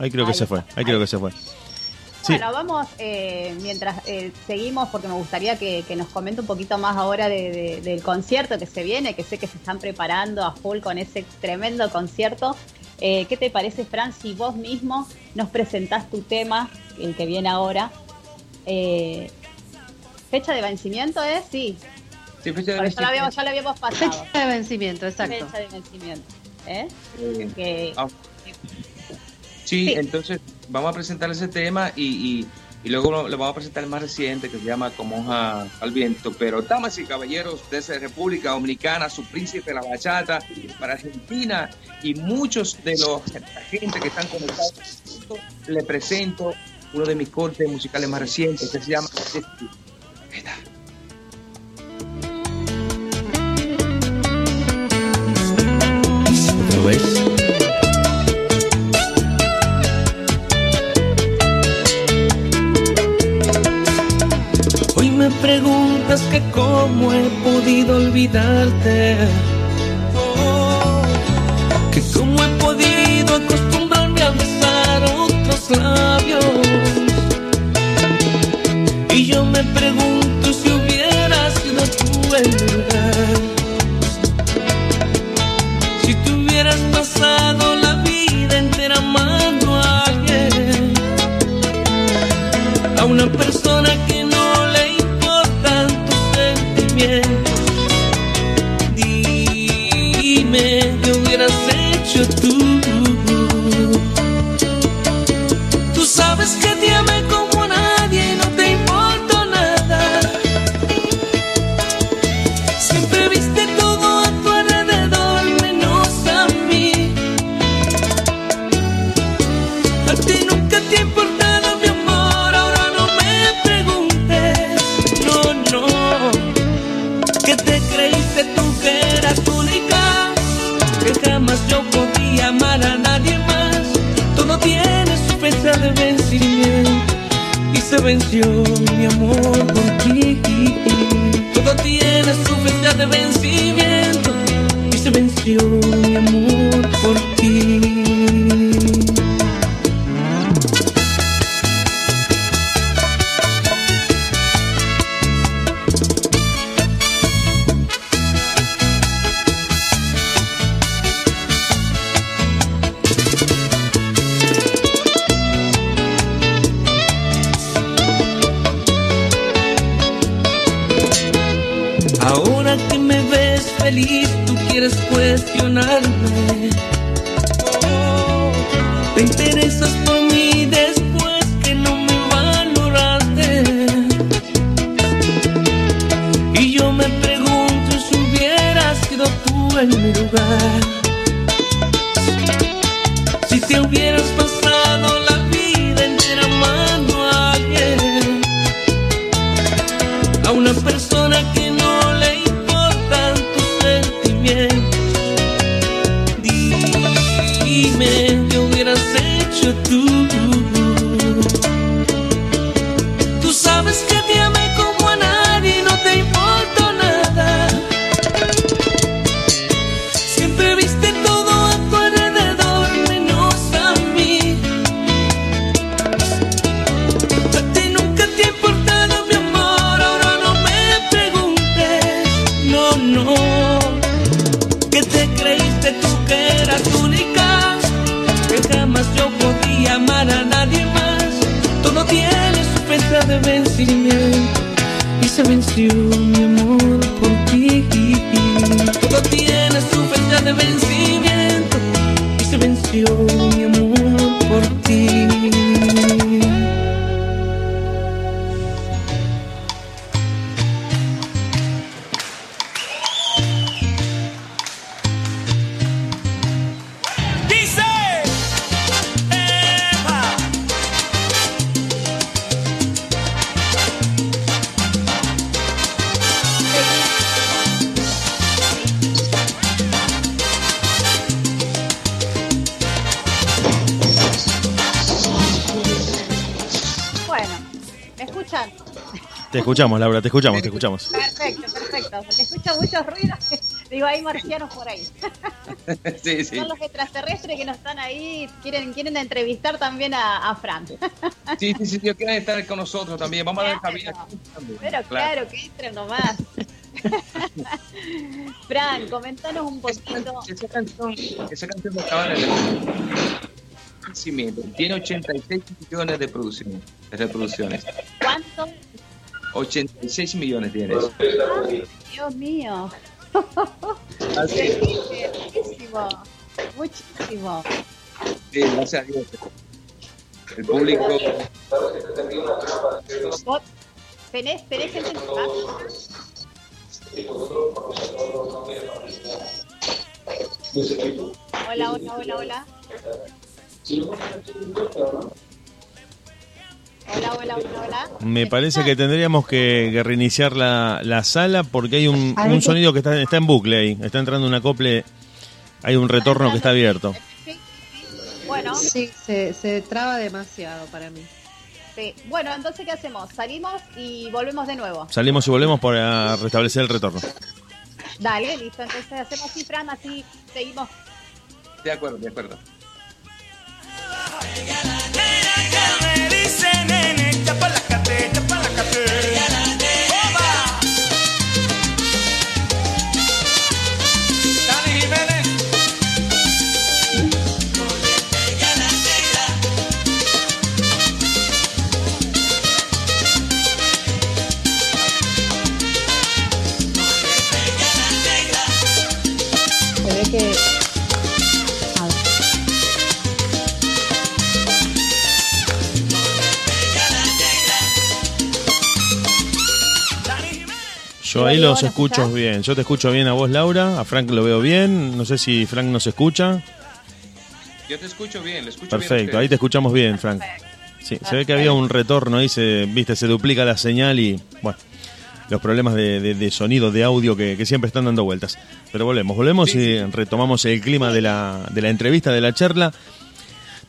Ahí creo que Ahí se fue, ahí creo que se fue. Sí. Bueno, vamos, eh, mientras eh, seguimos, porque me gustaría que, que nos comente un poquito más ahora de- de- del concierto que se viene, que sé que se están preparando a full con ese tremendo concierto. Eh, ¿Qué te parece, Fran, si vos mismo nos presentás tu tema, el que viene ahora? Eh, ¿Fecha de vencimiento es? Sí, Sí, fecha de porque ya lo habíamos, ya lo habíamos pasado. Fecha de vencimiento, exacto. Fecha de vencimiento. ¿eh? Ah, sí, Sí. entonces vamos a presentar ese tema y, y luego lo- le vamos a presentar el más reciente que se llama Como hoja al viento. Pero damas y caballeros, desde República Dominicana, su príncipe la bachata, para Argentina y muchos de los la gente que están conectados, le presento uno de mis cortes musicales más recientes que se llama Destino. Cómo he podido olvidarte. Que cómo he podido acostumbrarme a besar otros labios. Hecho y de vencimiento y se venció mi amor por ti, todo tiene su fecha de vencimiento y se venció escuchamos, Laura, te escuchamos, te escuchamos. Perfecto, perfecto. Porque escucho muchos ruidos. Digo, hay marcianos por ahí. Sí, sí. Son los extraterrestres que nos están ahí. Quieren, quieren entrevistar también a, a Fran. Sí, sí, sí, Dios quiere estar con nosotros también. Vamos a dar cabida. Pero claro, que entren nomás. Fran, comentanos un poquito. Esa canción, esa canción que acaba de. Tiene 86 millones de producciones, de reproducciones. ¿Cuánto? 86 millones tiene. Dios mío. Así. Muchísimo. Muchísimo. Sí, gracias a Dios. El público tenés, tenés gente en tu casa. Hola, hola, hola, hola. Hola, hola, hola, hola. Me parece que tendríamos que, que reiniciar la, la sala porque hay un, un sonido que está, está en bucle ahí. Está entrando un acople. Hay un retorno que está abierto. Bueno, Sí, se, se traba demasiado para mí. sí. bueno, entonces ¿qué hacemos? Salimos y volvemos de nuevo. Salimos y volvemos para restablecer el retorno. Dale, listo. Entonces hacemos así, Fran, así seguimos. De acuerdo, de acuerdo. Get the Yo ahí los ¿lo escucho bien. Yo te escucho bien a vos, Laura. A Frank lo veo bien. No sé si Frank nos escucha. Yo te escucho bien, lo escucho bien. Perfecto, ahí te escuchamos bien, Frank. Sí, se ve que había un retorno ahí, se, viste, se duplica la señal y, bueno, los problemas de, de- de sonido, de audio que, que siempre están dando vueltas. Pero volvemos, volvemos Sí, y retomamos el clima de la, de la entrevista, de la charla.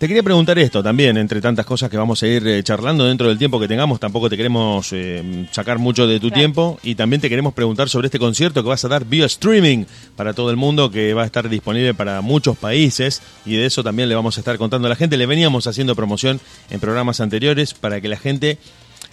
Te quería preguntar esto también, entre tantas cosas que vamos a ir eh, charlando dentro del tiempo que tengamos, tampoco te queremos eh, sacar mucho de tu Claro. tiempo y también te queremos preguntar sobre este concierto que vas a dar vía streaming para todo el mundo, que va a estar disponible para muchos países y de eso también le vamos a estar contando a la gente. Le veníamos haciendo promoción en programas anteriores para que la gente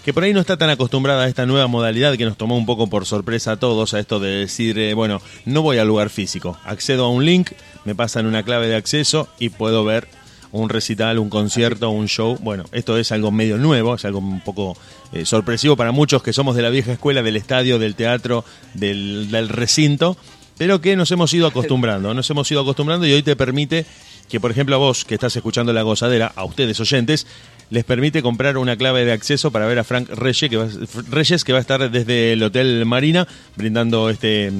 que por ahí no está tan acostumbrada a esta nueva modalidad que nos tomó un poco por sorpresa a todos, a esto de decir, eh, bueno, no voy al lugar físico, accedo a un link, me pasan una clave de acceso y puedo ver un recital, un concierto, un show. Bueno, esto es algo medio nuevo, es algo un poco eh, sorpresivo para muchos que somos de la vieja escuela, del estadio, del teatro, del, del recinto, pero que nos hemos ido acostumbrando, nos hemos ido acostumbrando y hoy te permite que, por ejemplo, a vos que estás escuchando La Gozadera, a ustedes oyentes, les permite comprar una clave de acceso para ver a Frank Reyes, que va, Reyes, que va a estar desde el Hotel Marina brindando este,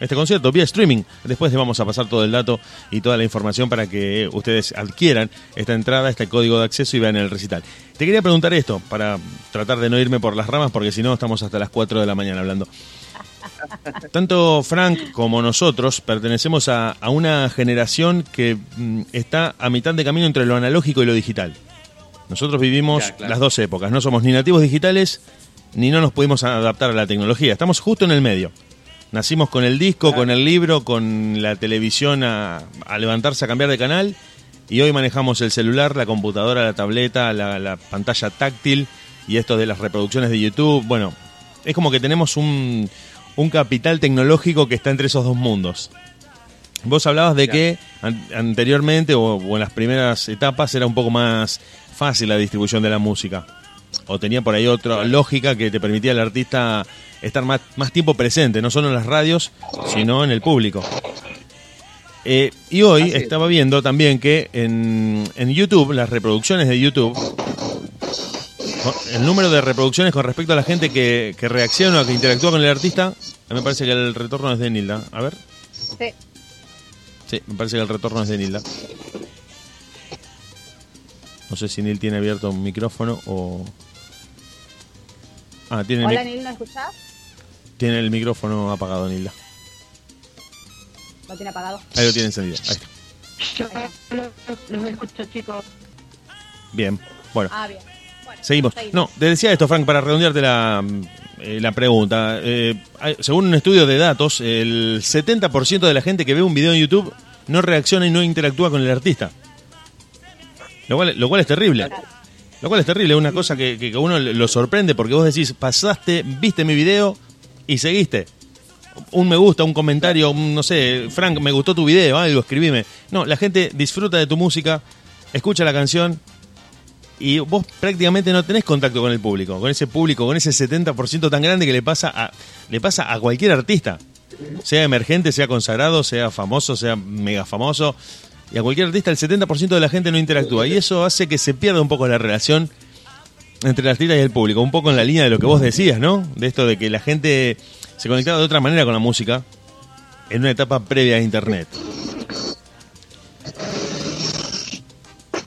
este concierto vía streaming. Después les vamos a pasar todo el dato y toda la información para que ustedes adquieran esta entrada, este código de acceso y vean el recital. Te quería preguntar esto, para tratar de no irme por las ramas, porque si no estamos hasta las 4 de la mañana hablando. Tanto Frank como nosotros pertenecemos a, a una generación que mm, está a mitad de camino entre lo analógico y lo digital. Nosotros vivimos Ya, claro. las dos épocas, no somos ni nativos digitales ni no nos pudimos adaptar a la tecnología, estamos justo en el medio. Nacimos con el disco, con el libro, con la televisión a, a levantarse a cambiar de canal y hoy manejamos el celular, la computadora, la tableta, la, la pantalla táctil y esto de las reproducciones de YouTube. Bueno, es como que tenemos un, un capital tecnológico que está entre esos dos mundos. Vos hablabas de que an- anteriormente o, o en las primeras etapas era un poco más fácil la distribución de la música. O tenía por ahí otra lógica que te permitía al artista estar más, más tiempo presente, no solo en las radios, sino en el público. Eh, y hoy Así es. estaba viendo también que en, en YouTube, las reproducciones de YouTube, el número de reproducciones con respecto a la gente que, que reacciona o que interactúa con el artista, me parece que el retorno es de Nilda. A ver. Sí. Sí, me parece que el retorno es de Nilda. No sé si Nil tiene abierto un micrófono o... Ah, tiene el, Hola, mic- Nil, ¿no escuchás? tiene el micrófono apagado, Nilda. Lo tiene apagado. Ahí lo tiene encendido. Ahí está. Yo los, los escucho, chicos. Bien. Bueno, Ah, bien. Bueno, seguimos. No, te decía esto, Frank, para redondearte la, eh, la pregunta. Eh, según un estudio de datos, el 70% de la gente que ve un video en YouTube no reacciona y no interactúa con el artista. Lo cual, lo cual es terrible. Lo cual es terrible, es una cosa que, que uno lo sorprende porque vos decís, pasaste, viste mi video y seguiste. Un me gusta, un comentario, un, no sé, Frank, me gustó tu video, algo, escribime. No, la gente disfruta de tu música, escucha la canción y vos prácticamente no tenés contacto con el público, con ese público, con ese 70% tan grande que le pasa a, le pasa a cualquier artista. Sea emergente, sea consagrado, sea famoso, sea mega famoso. Y a cualquier artista el 70% de la gente no interactúa. Y eso hace que se pierda un poco la relación entre el artista y el público, un poco en la línea de lo que vos decías, ¿no? De esto de que la gente se conectaba de otra manera con la música en una etapa previa a Internet.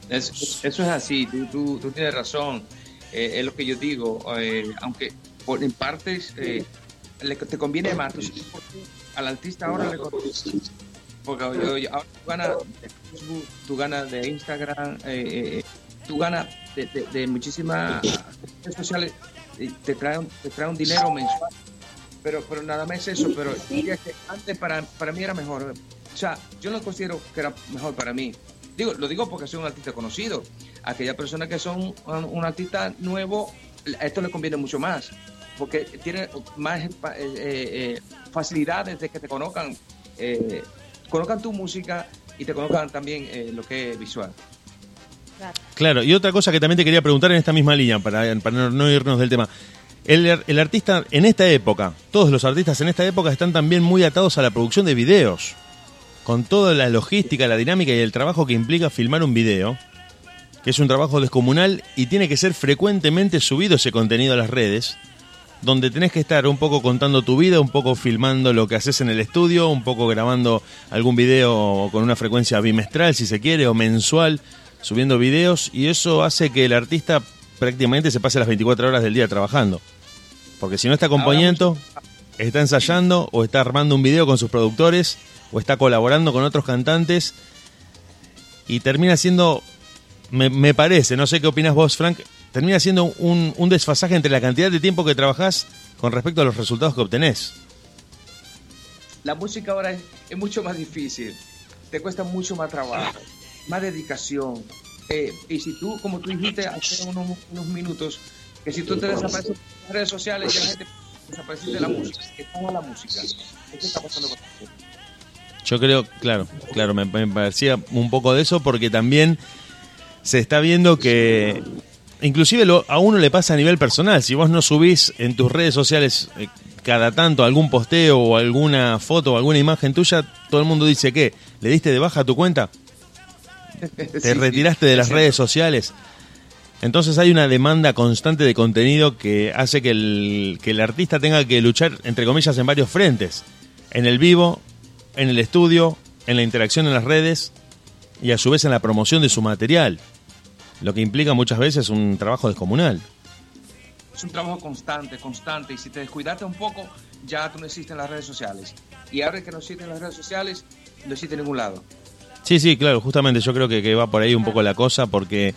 Es- es- eso es así, tú, tienes razón. Eh, es lo que yo digo, eh, aunque en partes eh, le- te conviene más. Al artista ahora le conviene. Porque yo- yo- ahora tú ganas de Facebook, tú ganas de Instagram, eh, eh, tú ganas de, de- de muchísimas redes sociales, y te trae, te trae un dinero mensual. Pero, pero nada más es eso, pero diría que antes para, para mí era mejor. O sea, yo no considero que era mejor para mí. Digo, lo digo porque soy un artista conocido. Aquellas personas que son un, un artista nuevo, a esto le conviene mucho más. Porque tiene más eh, eh, eh, facilidades de que te conozcan, eh, conozcan tu música y te conozcan también eh, lo que es visual. Claro, y otra cosa que también te quería preguntar en esta misma línea, para, para no, no irnos del tema. El, el artista en esta época, todos los artistas en esta época están también muy atados a la producción de videos. Con toda la logística, la dinámica y el trabajo que implica filmar un video, que es un trabajo descomunal y tiene que ser frecuentemente subido ese contenido a las redes, donde tenés que estar un poco contando tu vida, un poco filmando lo que haces en el estudio, un poco grabando algún video con una frecuencia bimestral, si se quiere, o mensual, subiendo videos, y eso hace que el artista prácticamente se pase las 24 horas del día trabajando. Porque si no está acompañando, está ensayando o está armando un video con sus productores o está colaborando con otros cantantes y termina siendo, me, me parece, no sé qué opinas vos, Frank, termina siendo un, un desfasaje entre la cantidad de tiempo que trabajás con respecto a los resultados que obtenés. La música ahora es, es mucho más difícil, te cuesta mucho más trabajo, más dedicación. Eh, y si tú, como tú dijiste hace unos, unos minutos, que si tú te desapareces en las redes sociales, ya la gente desaparece de la música. ¿Qué pasa la música? ¿Qué está pasando con esto? Yo creo, claro, claro, me, me parecía un poco de eso porque también se está viendo que inclusive lo, a uno le pasa a nivel personal. Si vos no subís en tus redes sociales eh, cada tanto algún posteo o alguna foto o alguna imagen tuya, todo el mundo dice que le diste de baja tu cuenta, te Sí, retiraste de las es redes sociales. Entonces hay una demanda constante de contenido que hace que el, que el artista tenga que luchar, entre comillas, en varios frentes. En el vivo, en el estudio, en la interacción en las redes y a su vez en la promoción de su material. Lo que implica muchas veces un trabajo descomunal. Es un trabajo constante, constante. Y si te descuidaste un poco, ya tú no existes en las redes sociales. Y ahora que no existen en las redes sociales, no existe en ningún lado. Sí, sí, claro, justamente yo creo que, que va por ahí un poco la cosa porque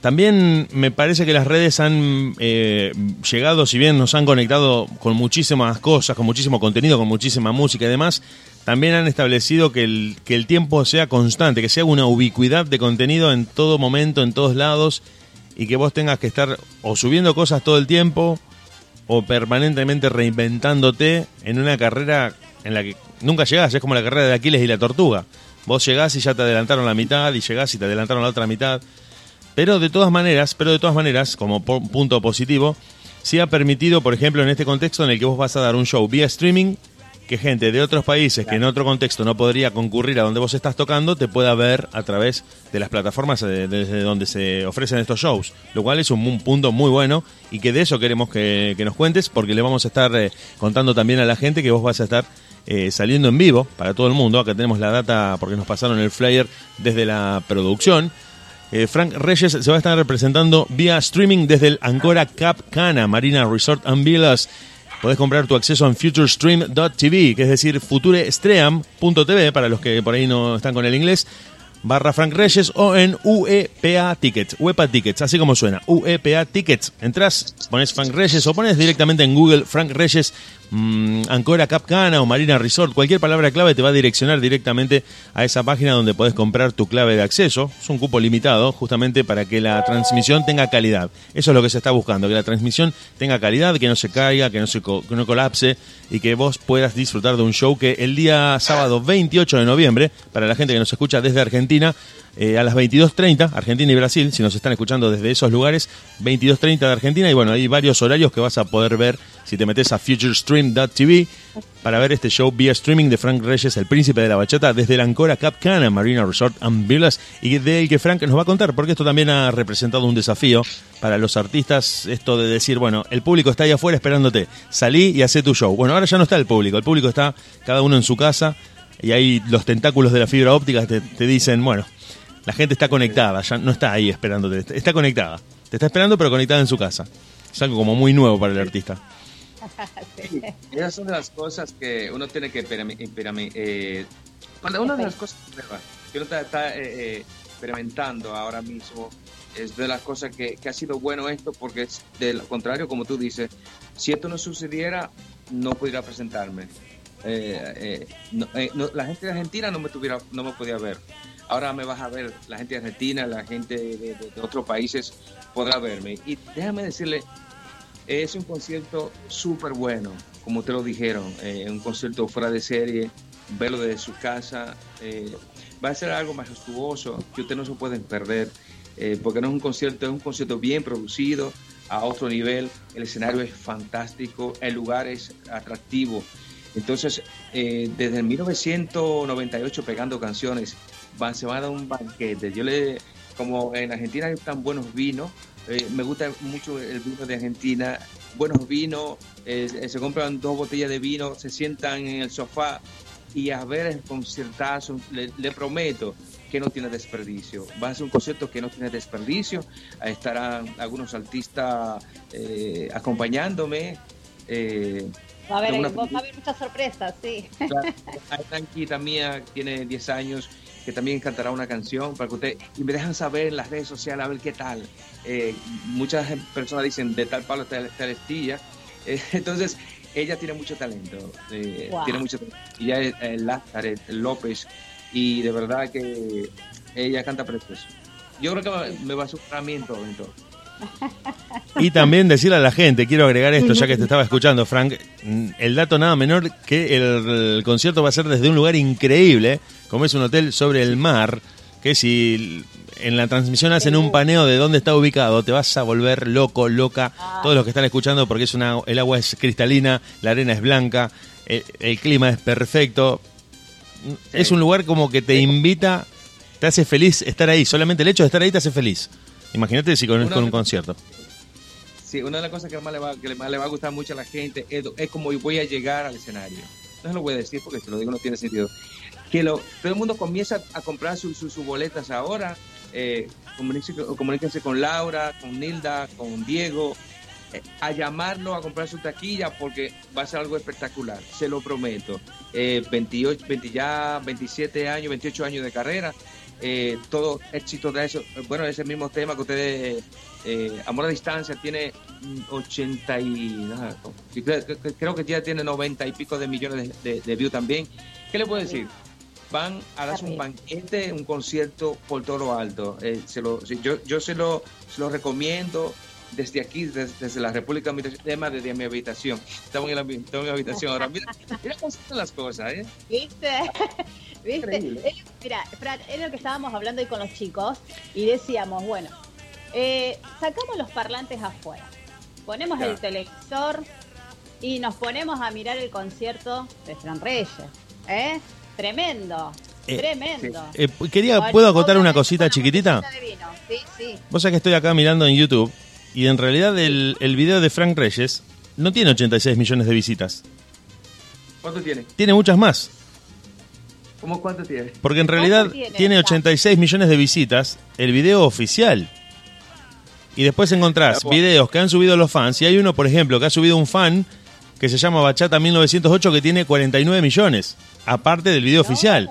también me parece que las redes han eh, llegado, si bien nos han conectado con muchísimas cosas, con muchísimo contenido, con muchísima música y demás, también han establecido que el, que el tiempo sea constante, que sea una ubicuidad de contenido en todo momento, en todos lados, y que vos tengas que estar o subiendo cosas todo el tiempo o permanentemente reinventándote en una carrera en la que nunca llegás, es como la carrera de Aquiles y la tortuga. Vos llegás y ya te adelantaron la mitad, y llegás y te adelantaron la otra mitad. Pero de todas maneras, pero de todas maneras, como punto positivo, sí ha permitido, por ejemplo, en este contexto en el que vos vas a dar un show vía streaming, que gente de otros países que en otro contexto no podría concurrir a donde vos estás tocando, te pueda ver a través de las plataformas eh, desde donde se ofrecen estos shows. Lo cual es un, un punto muy bueno y que de eso queremos que, que nos cuentes, porque le vamos a estar eh, contando también a la gente que vos vas a estar eh, saliendo en vivo para todo el mundo. Acá tenemos la data porque nos pasaron el flyer desde la producción. Eh, Frank Reyes se va a estar representando vía streaming desde el Ancora Cap Cana Marina Resort and Villas. Podés comprar tu acceso en futurestream.tv, que es decir, futurestream.tv, para los que por ahí no están con el inglés, barra Frank Reyes o en UEPA Tickets, UEPA Tickets, así como suena, UEPA Tickets. Entrás, pones Frank Reyes o pones directamente en Google Frank Reyes, mm, Ancora Capcana o Marina Resort, cualquier palabra clave te va a direccionar directamente a esa página donde podés comprar tu clave de acceso. Es un cupo limitado, justamente para que la transmisión tenga calidad. Eso es lo que se está buscando, que la transmisión tenga calidad, que no se caiga, que no se co- que no colapse y que vos puedas disfrutar de un show que el día sábado 28 de noviembre, para la gente que nos escucha desde Argentina, eh, a las 22.30, Argentina y Brasil, si nos están escuchando desde esos lugares, 22.30 de Argentina, y bueno, hay varios horarios que vas a poder ver si te metes a futurestream.tv para ver este show vía streaming de Frank Reyes, el príncipe de la bachata, desde la Ancora Cap Cana Marina Resort and Villas, y del que Frank nos va a contar, porque esto también ha representado un desafío para los artistas, esto de decir, bueno, el público está ahí afuera esperándote, salí y hacé tu show. Bueno, ahora ya no está el público, el público está cada uno en su casa, y ahí los tentáculos de la fibra óptica te, te dicen, bueno, la gente está conectada, ya no está ahí esperándote, está conectada. Te está esperando, pero conectada en su casa. Es algo como muy nuevo para el artista. Esas son las cosas que uno tiene que eh, cuando una de las cosas que uno está, está, eh, eh, experimentando ahora mismo es de las cosas que, que ha sido bueno esto porque es de lo contrario como tú dices si esto no sucediera no pudiera presentarme Eh, eh, eh, no- la gente de Argentina no me tuviera no me podía ver ahora me vas a ver la gente de Argentina la gente de, otros países podrá verme y déjame decirle es un concierto súper bueno, como te lo dijeron, un concierto fuera de serie, verlo desde su casa, va a ser algo majestuoso que ustedes no se pueden perder, porque no es un concierto, es un concierto bien producido, a otro nivel, el escenario es fantástico, el lugar es atractivo. Entonces, eh, desde el 1998 pegando canciones, van, se van a dar un banquete. Yo le, como en Argentina hay tan buenos vinos, eh, me gusta mucho el vino de Argentina, buenos vinos, eh, se compran dos botellas de vino, se sientan en el sofá y a ver el conciertazo, le, prometo que no tiene desperdicio. Va a ser un concierto que no tiene desperdicio, estarán algunos artistas acompañándome. Va a haber, va a haber muchas sorpresas, sí. Claro, Tranquita mía, tiene 10 años, que también cantará una canción para que usted, y me dejan saber en las redes sociales a ver qué tal. Eh, muchas personas dicen de tal palo, tal, tal estilla. Eh, entonces, ella tiene mucho talento, eh, Wow. tiene mucho talento. Ella es eh, Lázaret López, y de verdad que ella canta precioso. Yo creo que me, me va a superar a mí en todo, en todo. Y también decirle a la gente, quiero agregar esto, ya que te estaba escuchando, Frank, mm, el dato nada menor que el, concierto va a ser desde un lugar increíble, como es un hotel sobre el mar, que si en la transmisión hacen un paneo de dónde está ubicado, te vas a volver loco, loca, todos los que están escuchando, porque es una, el agua es cristalina, la arena es blanca, el, el clima es perfecto, es un lugar como que te invita, te hace feliz estar ahí, solamente el hecho de estar ahí te hace feliz. Imagínate si con, Una- con un concierto. Sí, una de las cosas que más le va, que más le va a gustar mucho a la gente es, es como voy a llegar al escenario. No se lo voy a decir porque si lo digo no tiene sentido. Que lo, todo el mundo comienza a comprar sus sus- sus boletas ahora. Eh, comuníquense, comuníquense con Laura, con Nilda, con Diego, eh, a llamarlo a comprar su taquilla porque va a ser algo espectacular, se lo prometo. Eh, 28, 20 ya 27 años, 28 años de carrera, eh, todo éxito de eso. Bueno, ese mismo tema que ustedes, eh, Amor a Distancia, tiene mm, 80 y. nada, sí, creo, que ya tiene 90 y pico de millones de, de, de views también. ¿Qué le puedo decir? Van a darse un banquete, un concierto por todo lo alto. Eh, se lo, yo, yo se lo, se lo recomiendo desde aquí, desde, desde la República Dominicana, desde mi habitación. Estamos en la, estamos en la habitación ahora. Mira, mira cómo están las cosas, ¿eh? ¿Viste? ¿Viste? Increíble. Mira, Fran, es lo que estábamos hablando hoy con los chicos y decíamos, bueno, eh, sacamos los parlantes afuera, ponemos el televisor y nos ponemos a mirar el concierto de Fran Reyes. ¿Eh? Tremendo, Eh, tremendo. Eh, quería, ¿puedo acotar una cosita chiquitita? botellita de vino. Sí, sí. Vos sabés que estoy acá mirando en YouTube y en realidad el, el video de Frank Reyes no tiene 86 millones de visitas. ¿Cuánto tiene? Tiene muchas más. ¿Cómo cuánto tiene? Porque en realidad tiene? tiene 86 millones de visitas el video oficial. Y después encontrás videos que han subido los fans. Y hay uno, por ejemplo, que ha subido un fan que se llama Bachata 1908 que tiene 49 millones. Aparte del video oficial.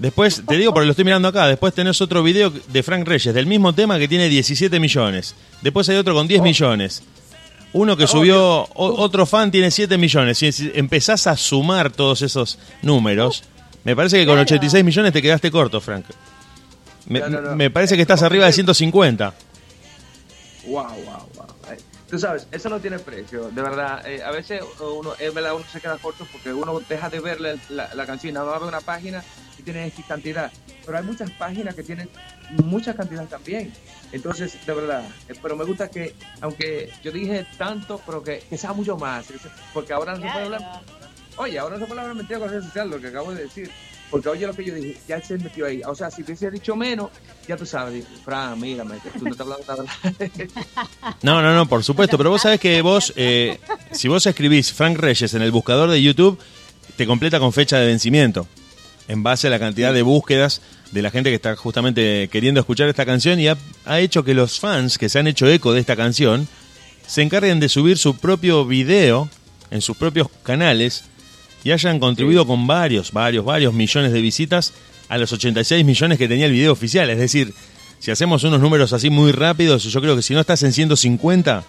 Después, te digo porque lo estoy mirando acá, después tenés otro video de Frank Reyes del mismo tema que tiene 17 millones. Después hay otro con 10 millones. Uno que subió, o- otro fan tiene 7 millones. Si empezás a sumar todos esos números, me parece que con Claro. 86 millones te quedaste corto, Frank. Me, No, no, no. me parece que estás arriba de 150. Wow, wow, wow. Eh, Tú sabes, eso no tiene precio, de verdad. eh, a veces uno, es verdad, uno se queda corto porque uno deja de ver la, la, la canción, nada más ve una página y tiene X cantidad. pero hay muchas páginas que tienen mucha cantidad también. Entonces, de verdad, eh, pero me gusta que, aunque yo dije tanto, pero que, que sea mucho más, porque ahora no se puede hablar, oye, ahora no se puede hablar mentira con redes sociales, lo que acabo de decir. Porque oye lo que yo dije, ya se metió ahí. O sea, si te hubiese dicho menos, ya tú sabes, Fran, mírame, tú no estás hablando nada. No, no, no, por supuesto. Pero vos sabés que vos, eh, si vos escribís Frank Reyes en el buscador de YouTube, te completa con fecha de vencimiento. En base a la cantidad de búsquedas de la gente que está justamente queriendo escuchar esta canción y ha hecho que los fans que se han hecho eco de esta canción se encarguen de subir su propio video en sus propios canales y hayan contribuido con varios, varios, varios millones de visitas a los 86 millones que tenía el video oficial. Es decir, si hacemos unos números así muy rápidos, yo creo que si no estás en 150,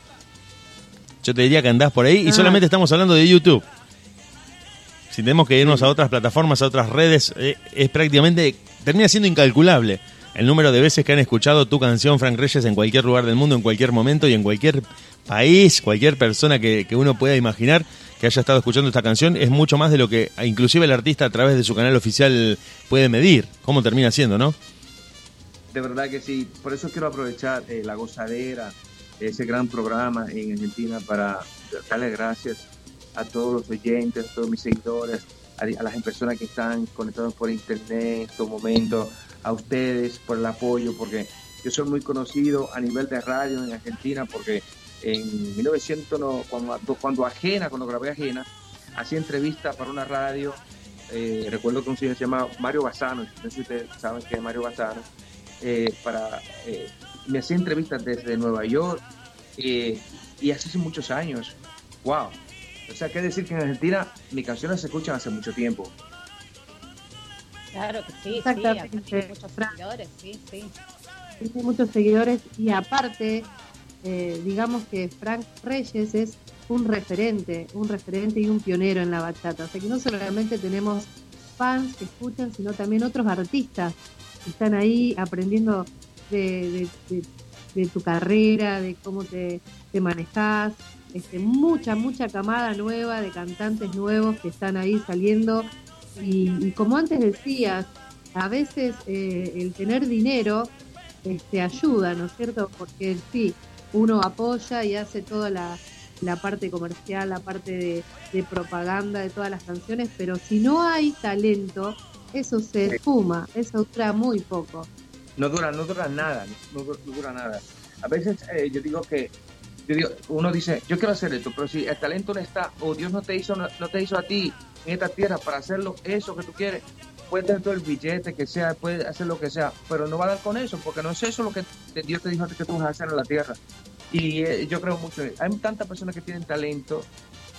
yo te diría que andás por ahí y solamente estamos hablando de YouTube. Si tenemos que irnos a otras plataformas, a otras redes, eh, es prácticamente, termina siendo incalculable el número de veces que han escuchado tu canción, Frank Reyes, en cualquier lugar del mundo, en cualquier momento y en cualquier país, cualquier persona que, que uno pueda imaginar que haya estado escuchando esta canción, es mucho más de lo que inclusive el artista a través de su canal oficial puede medir. ¿Cómo termina siendo, no? De verdad que sí, por eso quiero aprovechar eh, la gozadera, ese gran programa en Argentina para darle gracias a todos los oyentes, a todos mis seguidores, a, las personas que están conectadas por internet en estos momentos, a ustedes por el apoyo, porque yo soy muy conocido a nivel de radio en Argentina, porque en 1900, no, cuando, cuando Ajena, cuando grabé Ajena, hacía entrevistas para una radio, eh, recuerdo que un señor se llamaba Mario Bassano, no sé si ustedes saben que es Mario Bassano, eh, para, eh, me hacía entrevistas desde Nueva York eh, y hace muchos años. ¡Wow! O sea, quiere decir que en Argentina mis canciones se escuchan hace mucho tiempo. Claro que sí, sí, tiene muchos seguidores, sí, sí. tiene muchos seguidores y aparte, eh, digamos que Frank Reyes es un referente, un referente y un pionero en la bachata. O sea que no solamente tenemos fans que escuchan, sino también otros artistas que están ahí aprendiendo de, tu carrera, de cómo te, te manejás. Este, mucha, mucha camada nueva de cantantes nuevos que están ahí saliendo. Y, y como antes decías, a veces eh, el tener dinero este, ayuda, ¿no es cierto? Porque sí, uno apoya y hace toda la, la parte comercial, la parte de, de propaganda de todas las canciones, pero si no hay talento, eso se esfuma, eso dura muy poco. No dura, no dura nada, no, dura- no dura nada. A veces eh, yo digo que yo digo, uno dice, yo quiero hacer esto, pero si el talento no está, o Dios no te hizo, no, no te hizo a ti en esta tierra para hacerlo, eso que tú quieres, puedes tener todo el billete que sea, puedes hacer lo que sea, pero no va a dar con eso, porque no es eso lo que Dios te dijo a ti que tú vas a hacer en la tierra. Y eh, yo creo mucho, hay tantas personas que tienen talento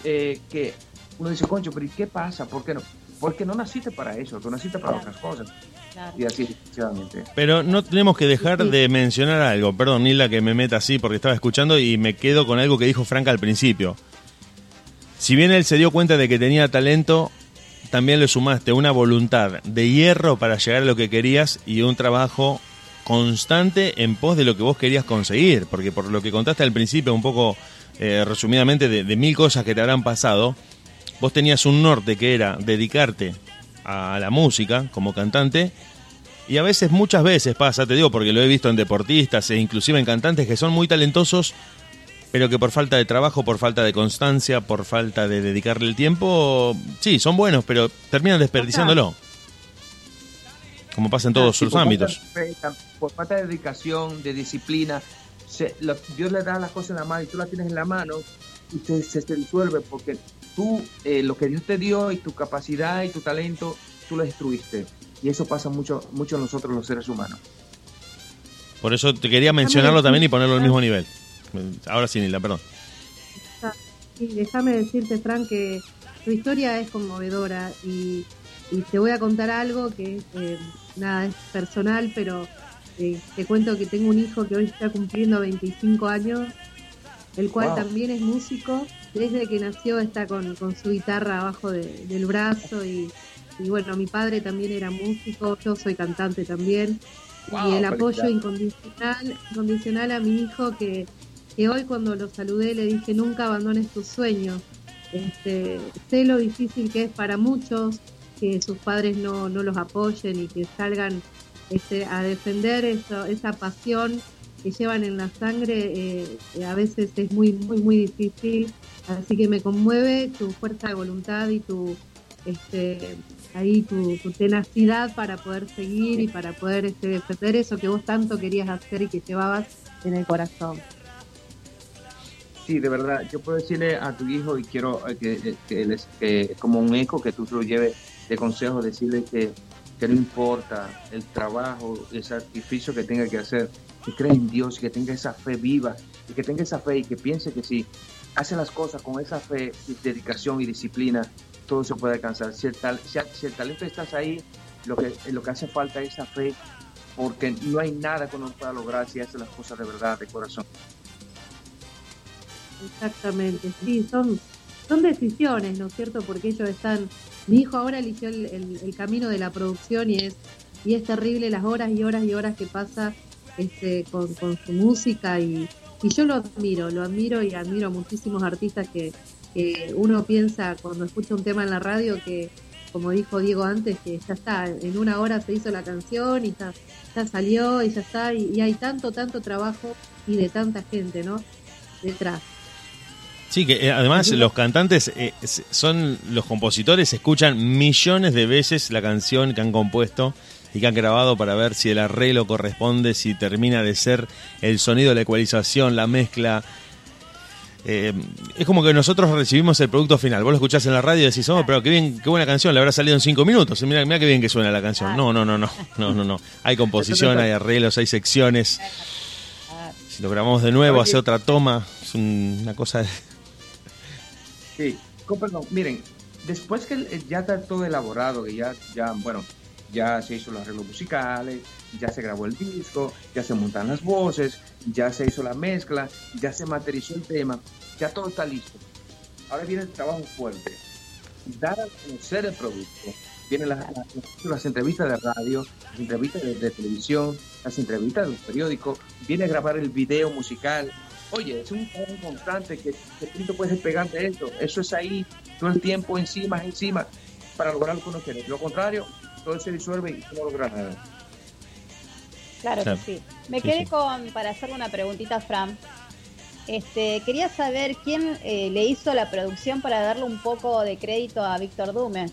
eh, que uno dice, concho, pero ¿y qué pasa? ¿Por qué no? Porque no naciste para eso, tú naciste para Claro. otras cosas. Claro. Y así. Pero no tenemos que dejar de mencionar algo. Perdón, Nila, que me meta así porque estaba escuchando y me quedo con algo que dijo Frank al principio. Si bien él se dio cuenta de que tenía talento, también le sumaste una voluntad de hierro para llegar a lo que querías y un trabajo constante en pos de lo que vos querías conseguir. Porque por lo que contaste al principio, un poco eh, resumidamente, de, de mil cosas que te habrán pasado, vos tenías un norte que era dedicarte a la música como cantante y a veces, muchas veces pasa, te digo porque lo he visto en deportistas e inclusive en cantantes que son muy talentosos, pero que por falta de trabajo, por falta de constancia, por falta de dedicarle el tiempo, sí, son buenos, pero terminan desperdiciándolo. Como pasa en todos Sí, sus por ámbitos. falta por falta de dedicación, de disciplina, se- lo- Dios le da las cosas en la mano y tú las tienes en la mano y te- se, te disuelve porque tú, eh, lo que Dios te dio y tu capacidad y tu talento, tú lo destruiste. Y eso pasa mucho, mucho en nosotros los seres humanos. Por eso te quería mencionarlo también y ponerlo al mismo nivel. Ahora sí, Nila, perdón. Y déjame decirte, Fran, que tu historia es conmovedora y, y te voy a contar algo que eh, nada, es personal, pero eh, te cuento que tengo un hijo que hoy está cumpliendo 25 años, el cual Wow. también es músico. Desde que nació está con, con su guitarra abajo de- del brazo y, y bueno, mi padre también era músico, yo soy cantante también. Wow, y el apoyo incondicional, incondicional a mi hijo que, que hoy cuando lo saludé le dije nunca abandones tus sueños. Este, sé lo difícil que es para muchos que sus padres no, no los apoyen y que salgan este, a defender eso, esa pasión que llevan en la sangre, eh, eh, a veces es muy, muy, muy difícil. Así que me conmueve tu fuerza de voluntad y tu, este, ahí tu, tu tenacidad para poder seguir y para poder este, defender eso que vos tanto querías hacer y que llevabas en el corazón. Sí, de verdad, yo puedo decirle a tu hijo y quiero eh, que, eh, que, les- que como un eco que tú lo lleves de consejo, decirle que, no importa el trabajo, el sacrificio que tenga que hacer, que cree en Dios, que tenga esa fe viva y que tenga esa fe y que piense que si hace las cosas con esa fe, y dedicación y disciplina, todo se puede alcanzar. Si el, tal- si, talento estás ahí, lo que, lo que hace falta es esa fe, porque no hay nada que uno pueda lograr si hace las cosas de verdad, de corazón. Exactamente, sí, son, son decisiones, ¿no es cierto? Porque ellos están, mi hijo ahora eligió el, el- camino de la producción y es, y es terrible las horas y horas y horas que pasa este, con, con su música y, y yo lo admiro, lo admiro y admiro a muchísimos artistas que, que uno piensa cuando escucha un tema en la radio que, como dijo Diego antes, que ya está, en una hora se hizo la canción y ya, ya salió y ya está, y hay tanto, tanto trabajo y de tanta gente, ¿no? Detrás. Sí, que eh, además los cantantes eh, son los compositores, escuchan millones de veces la canción que han compuesto y que han grabado para ver si el arreglo corresponde, si termina de ser el sonido, la ecualización, la mezcla. Eh, es como que nosotros recibimos el producto final. Vos lo escuchás en la radio y decís, oh, pero qué bien, qué buena canción, le habrá salido en cinco minutos. Mira, mira qué bien que suena la canción. No, no, no, no, no, no, no. Hay composición, hay arreglos, hay secciones. Si lo grabamos de nuevo, hace otra toma, es un- una cosa de... Sí, con perdón, miren, después que el- ya está todo elaborado, que ya, ya, bueno, ya se hizo los arreglos musicales, ya se grabó el disco, ya se montan las voces, ya se hizo la mezcla, ya se materializó el tema, ya todo está listo. Ahora viene el trabajo fuerte, dar a conocer el producto. Vienen las entrevistas de radio, las entrevistas de, de televisión, las entrevistas de los periódicos, viene a grabar el video musical, Oye, es un trabajo constante que, que tú te puedes despegar de eso. Eso es ahí, todo el tiempo encima, encima, para lograr lo que uno quiere. Lo contrario, todo se disuelve y no logras nada. Claro Claro. que sí. Me Sí, quedé sí. con, para hacerle una preguntita a Fran. Este, quería saber quién eh, le hizo la producción para darle un poco de crédito a Víctor Dume.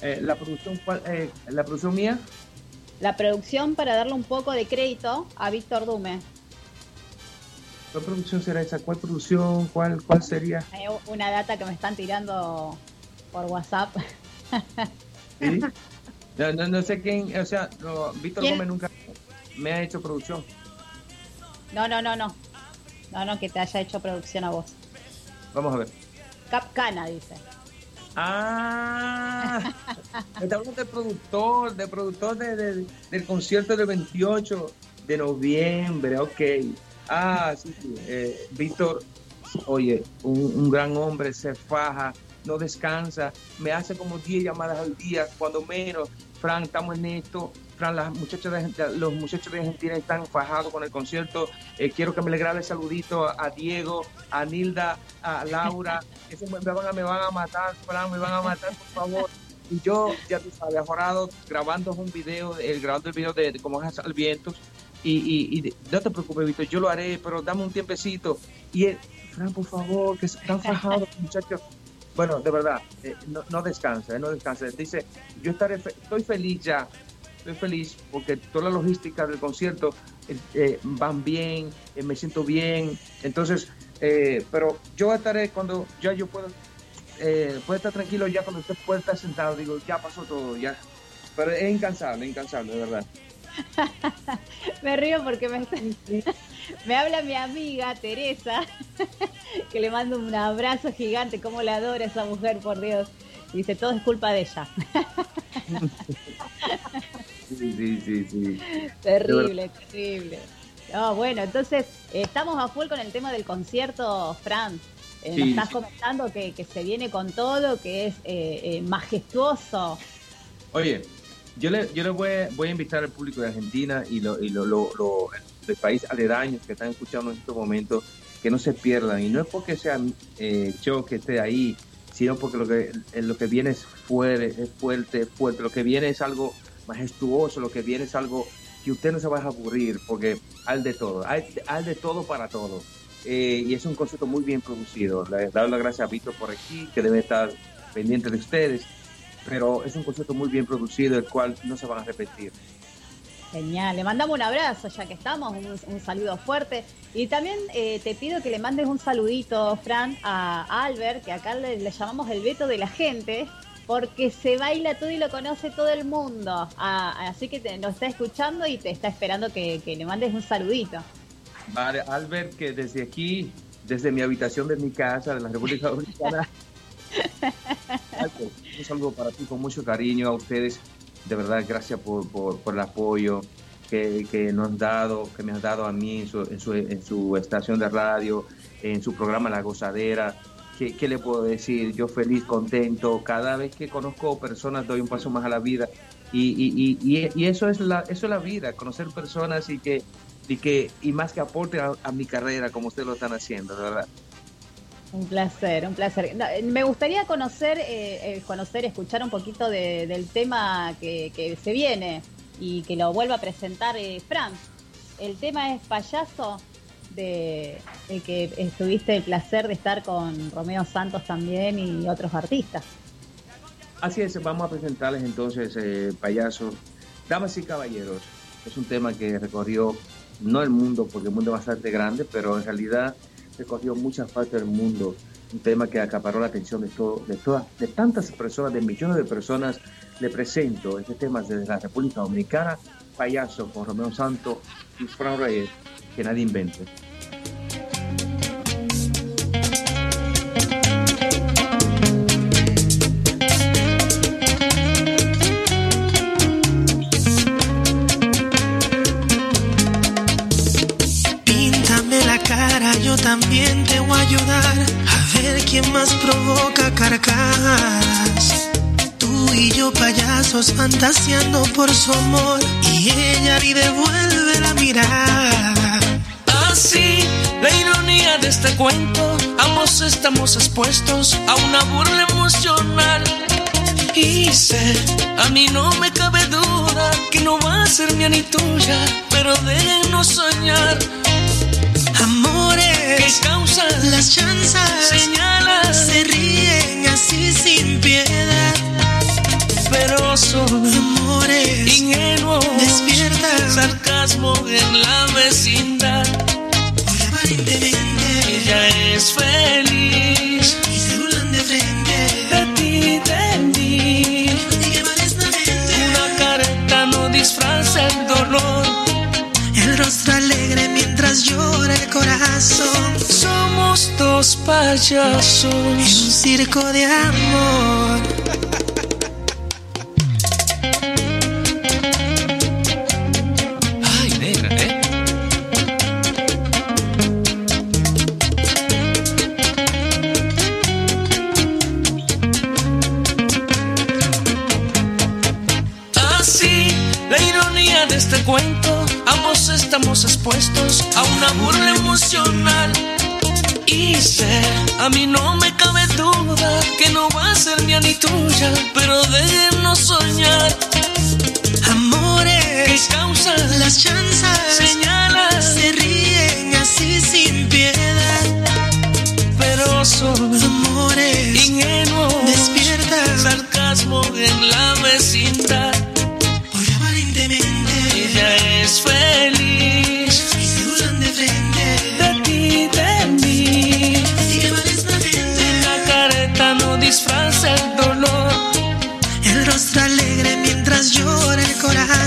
Eh, la producción. Eh, la producción mía, La producción para darle un poco de crédito a Víctor Dume. ¿Cuál producción será esa? ¿Cuál producción? ¿Cuál, cuál sería? Eh, una data que me están tirando por WhatsApp. ¿Sí? No, no, no sé quién, o sea, no, Víctor ¿Quién? Gómez nunca me ha hecho producción. No, no, no, no. No, no, que te haya hecho producción a vos. Vamos a ver. Capcana, dice. Ah, está hablando del productor, del productor de- de- del concierto del 28 de noviembre, ok. Ah, sí, sí. eh, Víctor, oye, un, un gran hombre, se faja, no descansa, me hace como 10 llamadas al día, cuando menos. Fran, estamos en esto. Fran, las muchachas de, los muchachos de Argentina están fajados con el concierto. Eh, quiero que me le grabe el saludito a, Diego, a Nilda, a Laura. Eso me, van a, me van a matar, Fran, me van a matar, por favor. Y yo, ya tú sabes, ajorado, grabando un video, el, grabando el video de, de cómo es al viento. Y, y, no te preocupes, Víctor, yo lo haré, pero dame un tiempecito. Y él, Fran, por favor, que están fajados, muchachos. Bueno, de verdad, eh, no, no descansa, eh, no descansa. Dice, yo estaré, fe- estoy feliz ya, estoy feliz porque toda la logística del concierto eh, eh, van bien, me siento bien. Entonces, eh, pero yo estaré cuando ya yo puedo, eh, puedo estar tranquilo ya cuando usted puede estar sentado, digo, ya pasó todo, ya. Pero es incansable, incansable, de verdad. Me río porque me, me habla mi amiga Teresa, que le mando un abrazo gigante, como la adora esa mujer, por Dios. Dice, todo es culpa de ella. Sí, sí, sí, sí. terrible, terrible. No, bueno, entonces eh, estamos a full con el tema del concierto, Fran. Eh, nos Sí, estás sí. comentando que, que se viene con todo, que es eh, eh, majestuoso. Oye, yo le, yo le voy, voy a invitar al público de Argentina y, lo, y lo, lo, lo- del país aledaños que están escuchando en estos momentos que no se pierdan. Y no es porque sea eh, yo que esté ahí, sino porque lo que, eh, lo que viene es fuerte, es fuerte, es fuerte. Lo que viene es algo majestuoso, lo que viene es algo que usted no se va a aburrir, porque hay de todo, hay, hay de todo para todo. Eh, y es un concierto muy bien producido. Le doy las gracias a Víctor por aquí, que debe estar pendiente de ustedes, pero es un concierto muy bien producido, el cual no se van a repetir. Genial, le mandamos un abrazo ya que estamos, un, un saludo fuerte. Y también eh, te pido que le mandes un saludito, Fran, a Albert, que acá le, le llamamos el veto de la gente, porque se baila todo y lo conoce todo el mundo. Ah, así que te, nos está escuchando y te está esperando que, que le mandes un saludito. Vale, Albert, que desde aquí, desde mi habitación de mi casa, de la República Dominicana, un saludo para ti con mucho cariño a ustedes. De verdad, gracias por, por, por el apoyo que, que nos han dado, que me han dado a mí en su, en su, en su estación de radio, en su programa La Gozadera. ¿Qué, ¿Qué le puedo decir? Yo feliz, contento. Cada vez que conozco personas doy un paso más a la vida. Y, y, y, y- eso, es la, eso es la vida, conocer personas y que, y que y más que aporte a, a mi carrera como ustedes lo están haciendo, de verdad. Un placer, un placer. Eh, Me gustaría conocer, eh, eh, conocer, escuchar un poquito de- del tema que, se viene y que lo vuelva a presentar eh, Fran. El tema es payaso, de que estuviste el placer de estar con Romeo Santos también y otros artistas. Así es, vamos a presentarles entonces eh, Payaso. Damas y caballeros, es un tema que recorrió no el mundo, porque el mundo es bastante grande, pero en realidad recorrió muchas partes del mundo. Un tema que acaparó la atención de, todo, de, todas, de tantas personas, de millones de personas. Le presento este tema desde la República Dominicana, Payaso con Romeo Santos y Fran Reyes, que nadie invente. Cara, yo también te voy a ayudar a ver quién más provoca carcajadas. Tú y yo payasos fantaseando por su amor y ella ni devuelve la mirada. Así, la ironía de este cuento, ambos estamos expuestos a una burla emocional. Y sé, a mí no me cabe duda que no va a ser mía ni tuya, pero déjenos soñar. Que causan las chanzas, señalas, se ríen así sin piedad. pero son Amores ingenuos, despierta sarcasmo en la vecindad. aparentemente Ella es feliz. y se burlan de frente. de ti, de mí. Malesnamente Una careta no disfraza llora el corazón. Somos dos En un payasos. circo de amor. De este cuento, ambos estamos expuestos a una burla emocional. Y sé, a mí no me cabe duda que no va a ser mía ni tuya, pero déjenos soñar. que Amores causan las chanzas señalas, se ríen así sin piedad. pero son Amores ingenuos, despierta sarcasmo en la vecindad. porque aparentemente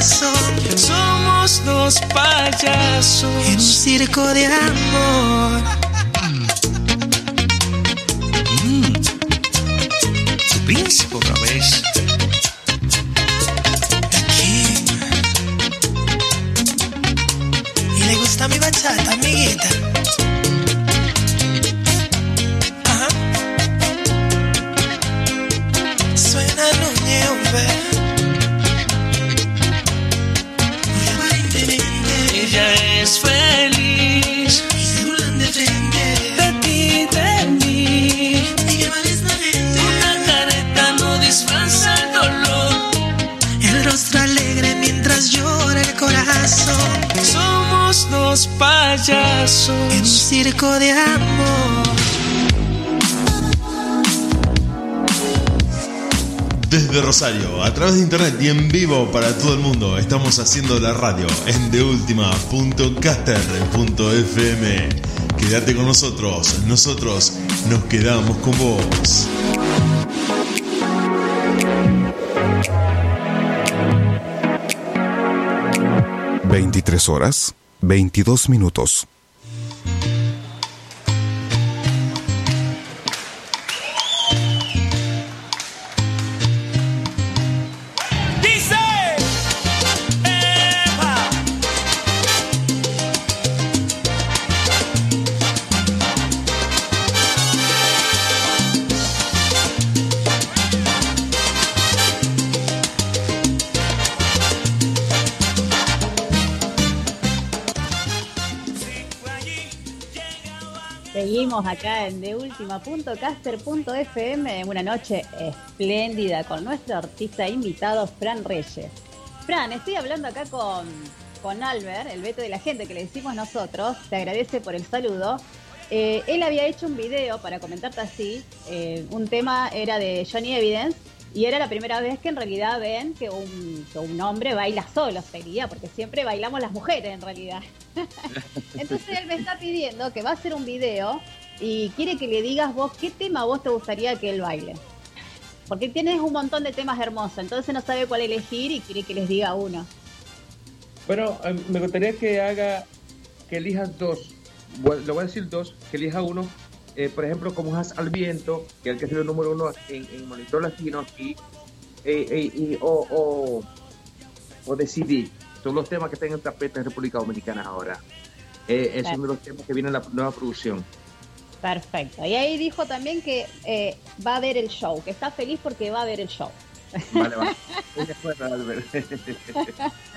Somos dos En un payasos. circo de amor. Mm. Su príncipe otra vez. King. Y le gusta mi bachata, amiguita. Circo de amor. Desde Rosario, a través de internet y en vivo para todo el mundo, estamos haciendo la radio en deultima.caster.fm. Quédate con nosotros, nosotros nos quedamos con vos. Veintitrés horas, 22 minutos. Acá en deultima.caster.fm en una noche espléndida con nuestro artista invitado Fran Reyes. Fran, estoy hablando acá con, con Albert, el veto de la gente que le decimos nosotros, te agradece por el saludo. Eh, él había hecho un video para comentarte así, eh, un tema era de Johnny Evidence y era la primera vez que en realidad ven que un, que un hombre baila solo, sería, porque siempre bailamos las mujeres en realidad. Entonces él me está pidiendo que va a hacer un video y quiere que le digas vos qué tema vos te gustaría que él baile. Porque tienes un montón de temas hermosos, entonces no sabe cuál elegir y quiere que les diga uno. Bueno, eh, me gustaría que haga, que elijas dos. Le voy a decir dos, que elija uno. Eh, por ejemplo, como Haz al Viento, que es el que es el número uno en, en Monitor Latino aquí. eh, eh, y, o, o, o Decidí. Son los temas que están en el tapete en República Dominicana ahora. Es uno de los temas que viene en la nueva producción. Perfecto. Y ahí dijo también que eh, va a ver el show, que está feliz porque va a ver el show. Vale, vale. Albert.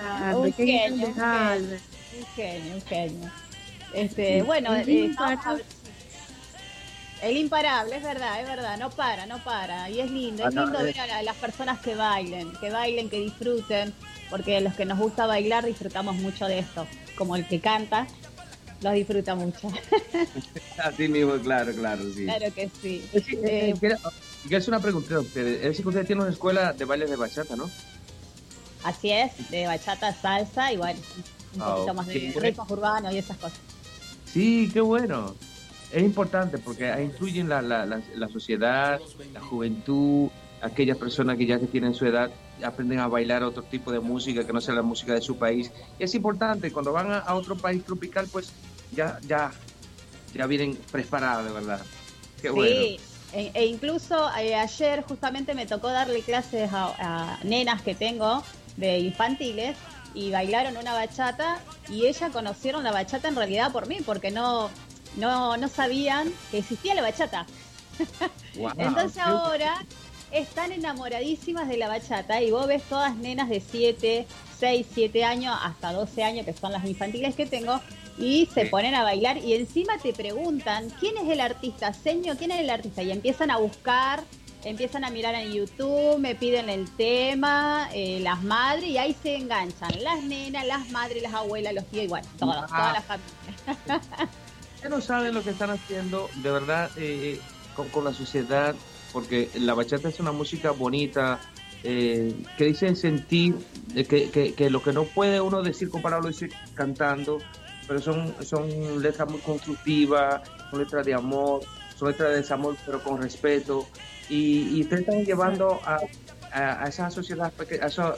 Ah, un, genio, un, genio, un genio, un genio. Este, Sí, bueno, el eh, imparable. el imparable, es verdad, es verdad, no para, no para. Y es lindo, es Ah, no, lindo eh. ver a, la- a las personas que bailen, que bailen, que disfruten, porque los que nos gusta bailar disfrutamos mucho de esto. Como el que canta, lo disfruta mucho. Así mismo, claro, claro, sí. claro que sí. Es que, Eh, eh, quiero, quiero hacer una pregunta a ustedes. Es que ustedes tienen una escuela de baile de bachata, ¿no? Así es, de bachata, salsa y bueno, un Ah, poquito más de bueno. ritmos urbanos y esas cosas. Sí, qué bueno. Es importante porque influyen la, la, la, la sociedad, la juventud, aquellas personas que ya que tienen su edad aprenden a bailar otro tipo de música que no sea la música de su país. Y es importante, cuando van a, a otro país tropical, pues ya, ya, ya vienen preparados, de verdad. Qué bueno. Sí, e, e incluso eh, ayer justamente me tocó darle clases a, a nenas que tengo de infantiles y bailaron una bachata y ellas conocieron la bachata en realidad por mí porque no no no sabían que existía la bachata. Wow, Entonces ahora están enamoradísimas de la bachata y vos ves todas nenas de 7, 6, 7 años hasta 12 años que son las infantiles que tengo y se ponen a bailar y encima te preguntan quién es el artista, señor, quién es el artista y empiezan a buscar, empiezan a mirar en YouTube, me piden el tema, eh, las madres y ahí se enganchan las nenas, las madres, las abuelas, los tíos, igual, todos, Wow. toda la familia. No saben lo que están haciendo, de verdad, eh, con, con la sociedad, porque la bachata es una música bonita, eh, que dice sentir, eh, que, que, que lo que no puede uno decir con palabras lo dice cantando, pero son, son letras muy constructivas, son letras de amor, son letras de desamor, pero con respeto, y, y ustedes están llevando a, a, a esa sociedad, a esos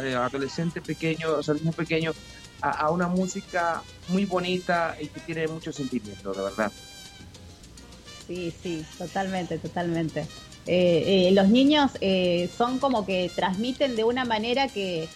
eh, adolescentes pequeños, niños pequeños, a una música muy bonita y que tiene mucho sentimiento, de verdad. Sí, sí, totalmente, totalmente. Eh, eh, los niños eh, son como que transmiten de una manera que,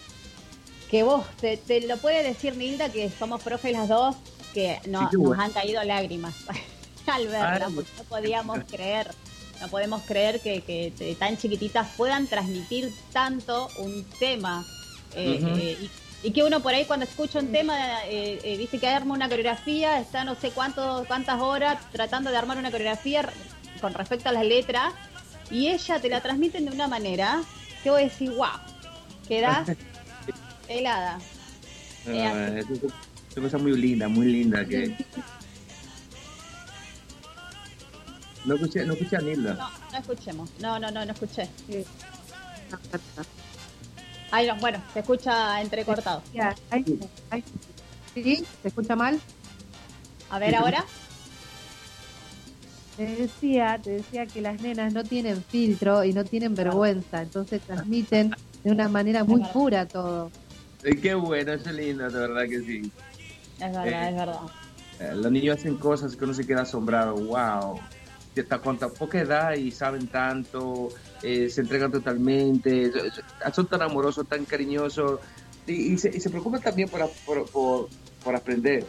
que vos, te, te lo puede decir Nilda, que somos profes las dos, que no- Sí, nos han caído lágrimas al verlas, Ah, no podíamos creer, no podemos creer que, tan chiquititas puedan transmitir tanto un tema. eh, Ujú. eh, y, y que uno por ahí cuando escucha un tema eh, eh, dice que arma una coreografía, está no sé cuánto, cuántas horas tratando de armar una coreografía con respecto a las letras y ella te la transmiten de una manera que vos decís, wow, quedás helada. Eh, Ah, es una cosa muy linda, muy linda. Que, No escuché, no escuché a Nilda. No, no escuchemos. No, no, no, no escuché. Ay, no, bueno, se escucha entrecortado. Ahí- ahí- ¿Sí? ¿Se escucha mal? A ver ahora. Te decía, te decía que las nenas no tienen filtro y no tienen vergüenza, entonces transmiten de una manera muy pura todo. Qué bueno, es lindo, de verdad que sí. Es verdad, Eh, es verdad. Eh, Los niños hacen cosas que uno se queda asombrado. ¡Wow! Con tan poca edad y saben tanto, eh, se entregan totalmente, so- so- son tan amorosos, tan cariñosos y, se, y se preocupan también por, por, aprender.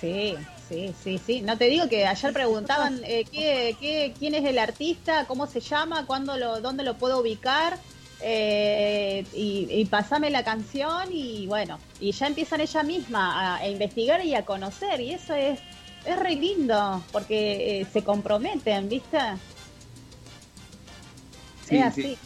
Sí, sí, sí, sí. No te digo que ayer preguntaban eh, ¿qué, quién es el artista, cómo se llama, cuándo lo, dónde lo puedo ubicar. eh, y, pasame la canción y bueno, y ya empiezan ella misma a, a investigar y a conocer y eso es, es re lindo porque eh, se comprometen, ¿viste? Sí, es sí. así.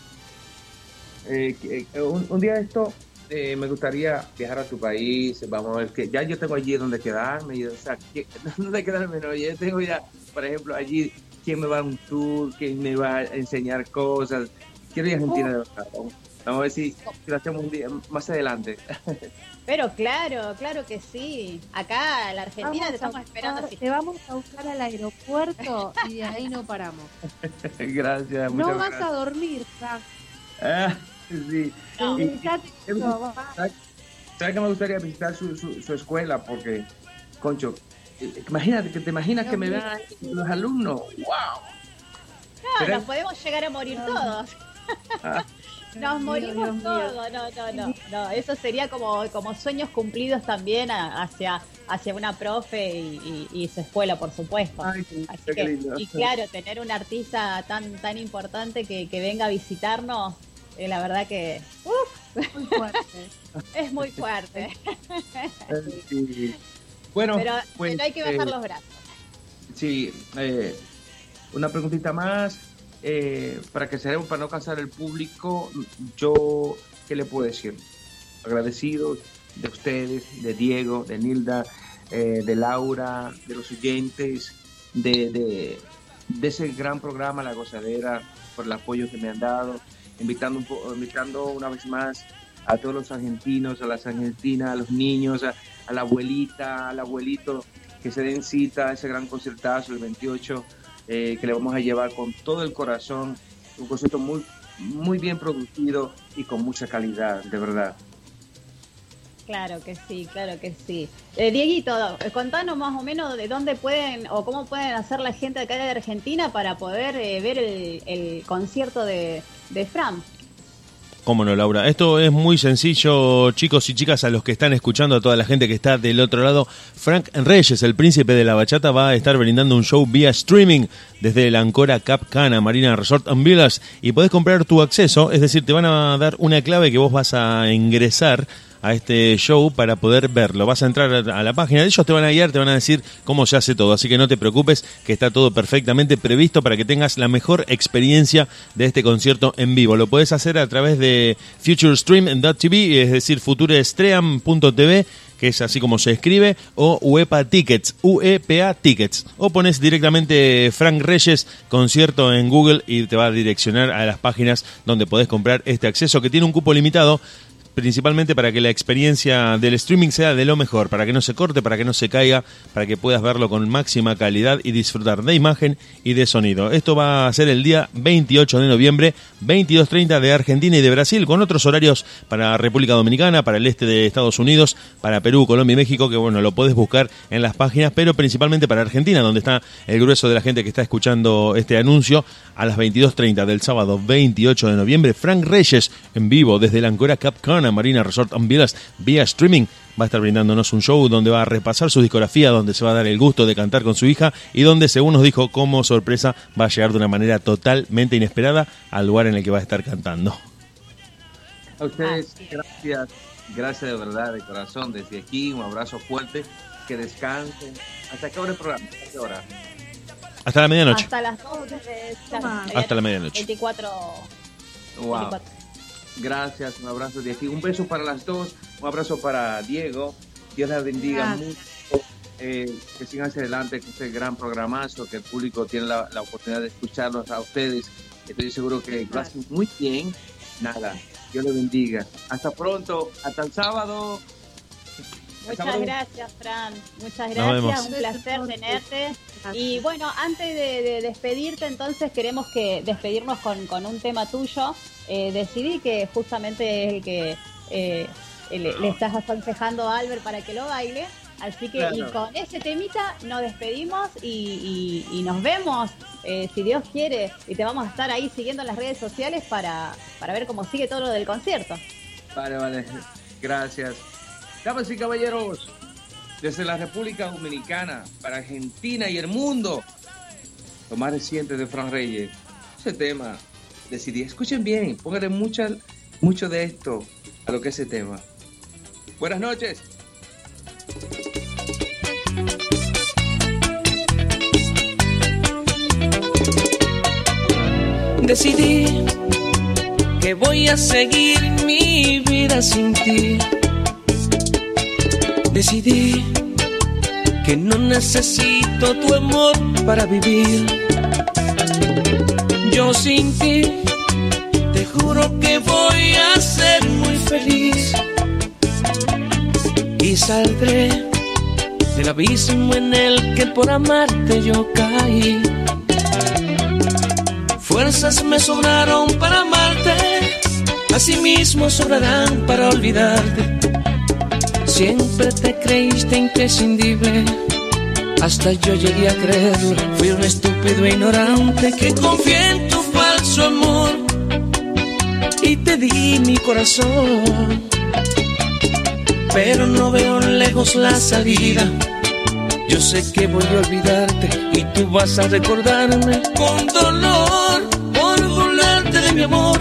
Eh, eh, un, un día de esto eh, me gustaría viajar a tu país, vamos a ver que ya yo tengo allí donde quedarme, o sea, que, donde quedarme, no, yo tengo ya, por ejemplo, allí quién me va a un tour, quién me va a enseñar cosas. Quiero ir a Argentina de verdad. Vamos, a ver si, si lo hacemos un día más adelante. Pero claro, claro que sí. Acá en la Argentina te Vamos estamos esperando. buscar- te vamos a buscar al aeropuerto y de ahí no paramos. Gracias, No vas gracias. a dormir, Frank. Ah, sí. No. Y- y-. ¿Sabes que me gustaría visitar su, su, su escuela? Porque, concho, imagínate, que te imaginas que me vean los alumnos. ¡Wow! No, nos podemos llegar a morir todos. Ah, Nos morimos Dios todos. No, no, no, no. Eso sería como, como sueños cumplidos también a- hacia, hacia una profe y, y- y su escuela, por supuesto. ay, Así que, lindo. y claro, tener un artista tan tan importante que, que venga a visitarnos, eh, la verdad que uf, Muy fuerte. es muy fuerte. Sí. Bueno, Pero, pues, pero hay que bajar eh, los brazos. Sí, eh, una preguntita más. Eh, para que cerremos, para no cansar el público, yo, ¿qué le puedo decir? Agradecido de ustedes, de Diego, de Nilda, eh, de Laura, de los oyentes, de, de, de ese gran programa La Gozadera, por el apoyo que me han dado, invitando, un po- invitando una vez más a todos los argentinos, a las argentinas, a los niños, a, a la abuelita, al abuelito, que se den cita a ese gran concertazo el 28, eh, que le vamos a llevar con todo el corazón, un concierto muy, muy bien producido y con mucha calidad, de verdad. Claro que sí, claro que sí. Eh, Dieguito, contanos más o menos de dónde pueden o cómo pueden hacer la gente acá de Argentina para poder eh, ver el, el concierto de, de Fran. Cómo no, Laura. Esto es muy sencillo, chicos y chicas, a los que están escuchando, a toda la gente que está del otro lado. Frank Reyes, el príncipe de la bachata, va a estar brindando un show vía streaming desde el Ancora Cap Cana Marina Resort and Villas y podés comprar tu acceso, es decir, te van a dar una clave que vos vas a ingresar a este show para poder verlo. Vas a entrar a la página de ellos, te van a guiar, te van a decir cómo se hace todo. Así que no te preocupes, que está todo perfectamente previsto para que tengas la mejor experiencia de este concierto en vivo. Lo puedes hacer a través de FutureStream.tv, es decir, futurestream.tv que es así como se escribe, o UEPA Tickets, UEPA Tickets. O pones directamente Frank Reyes concierto en Google y te va a direccionar a las páginas donde podés comprar este acceso que tiene un cupo limitado principalmente para que la experiencia del streaming sea de lo mejor, para que no se corte, para que no se caiga, para que puedas verlo con máxima calidad y disfrutar de imagen y de sonido. Esto va a ser el día 28 de noviembre, 22.30 de Argentina y de Brasil, con otros horarios para República Dominicana, para el este de Estados Unidos, para Perú, Colombia y México, que bueno, lo podés buscar en las páginas, pero principalmente para Argentina, donde está el grueso de la gente que está escuchando este anuncio, a las 22.30 del sábado 28 de noviembre, Frank Reyes en vivo desde la Ancora Marina Resort and Villas vía streaming. Va a estar brindándonos un show donde va a repasar su discografía, donde se va a dar el gusto de cantar con su hija y donde, según nos dijo, como sorpresa, va a llegar de una manera totalmente inesperada al lugar en el que va a estar cantando. A ustedes, gracias, gracias de verdad, de corazón, desde aquí, un abrazo fuerte, que descansen. ¿Hasta qué hora el programa? ¿Hasta qué hora? Hasta la medianoche. Hasta las 2 de. Hasta la medianoche. 24. Wow. 24. Gracias, un abrazo de aquí. Un beso para las dos, un abrazo para Diego. Dios les bendiga Gracias. mucho. eh, que sigan hacia adelante con este gran programazo, que el público tiene la, la oportunidad de escucharlos a ustedes. Estoy seguro que lo hacen muy bien. Nada, Dios les bendiga. Hasta pronto, hasta el sábado. Muchas Sábado. gracias, Fran. Muchas gracias. Un placer tenerte. Y bueno, antes de, de despedirte, entonces queremos que despedirnos con, con un tema tuyo. Eh, decidí que justamente es el que eh, le, le estás aconsejando a Albert para que lo baile. Así que y con ese temita nos despedimos y, y- y nos vemos, eh, si Dios quiere. Y te vamos a estar ahí siguiendo en las redes sociales para, para ver cómo sigue todo lo del concierto. Vale, vale. Gracias. Damas y caballeros, desde la República Dominicana para Argentina y el mundo, lo más reciente de Fran Reyes, ese tema, decidí, escuchen bien, pónganle mucho de esto a lo que es ese tema. Buenas noches. Decidí que voy a seguir mi vida sin ti. Decidí que no necesito tu amor para vivir. Yo sin ti, te juro que voy a ser muy feliz. Y saldré del abismo en el que por amarte yo caí. Fuerzas me sobraron para amarte, asimismo sobrarán para olvidarte. Siempre te creíste imprescindible, hasta yo llegué a creerlo. Fui un estúpido e ignorante que confié en tu falso amor y te di mi corazón. Pero no veo lejos la salida. Yo sé que voy a olvidarte y tú vas a recordarme con dolor por burlarte de mi amor,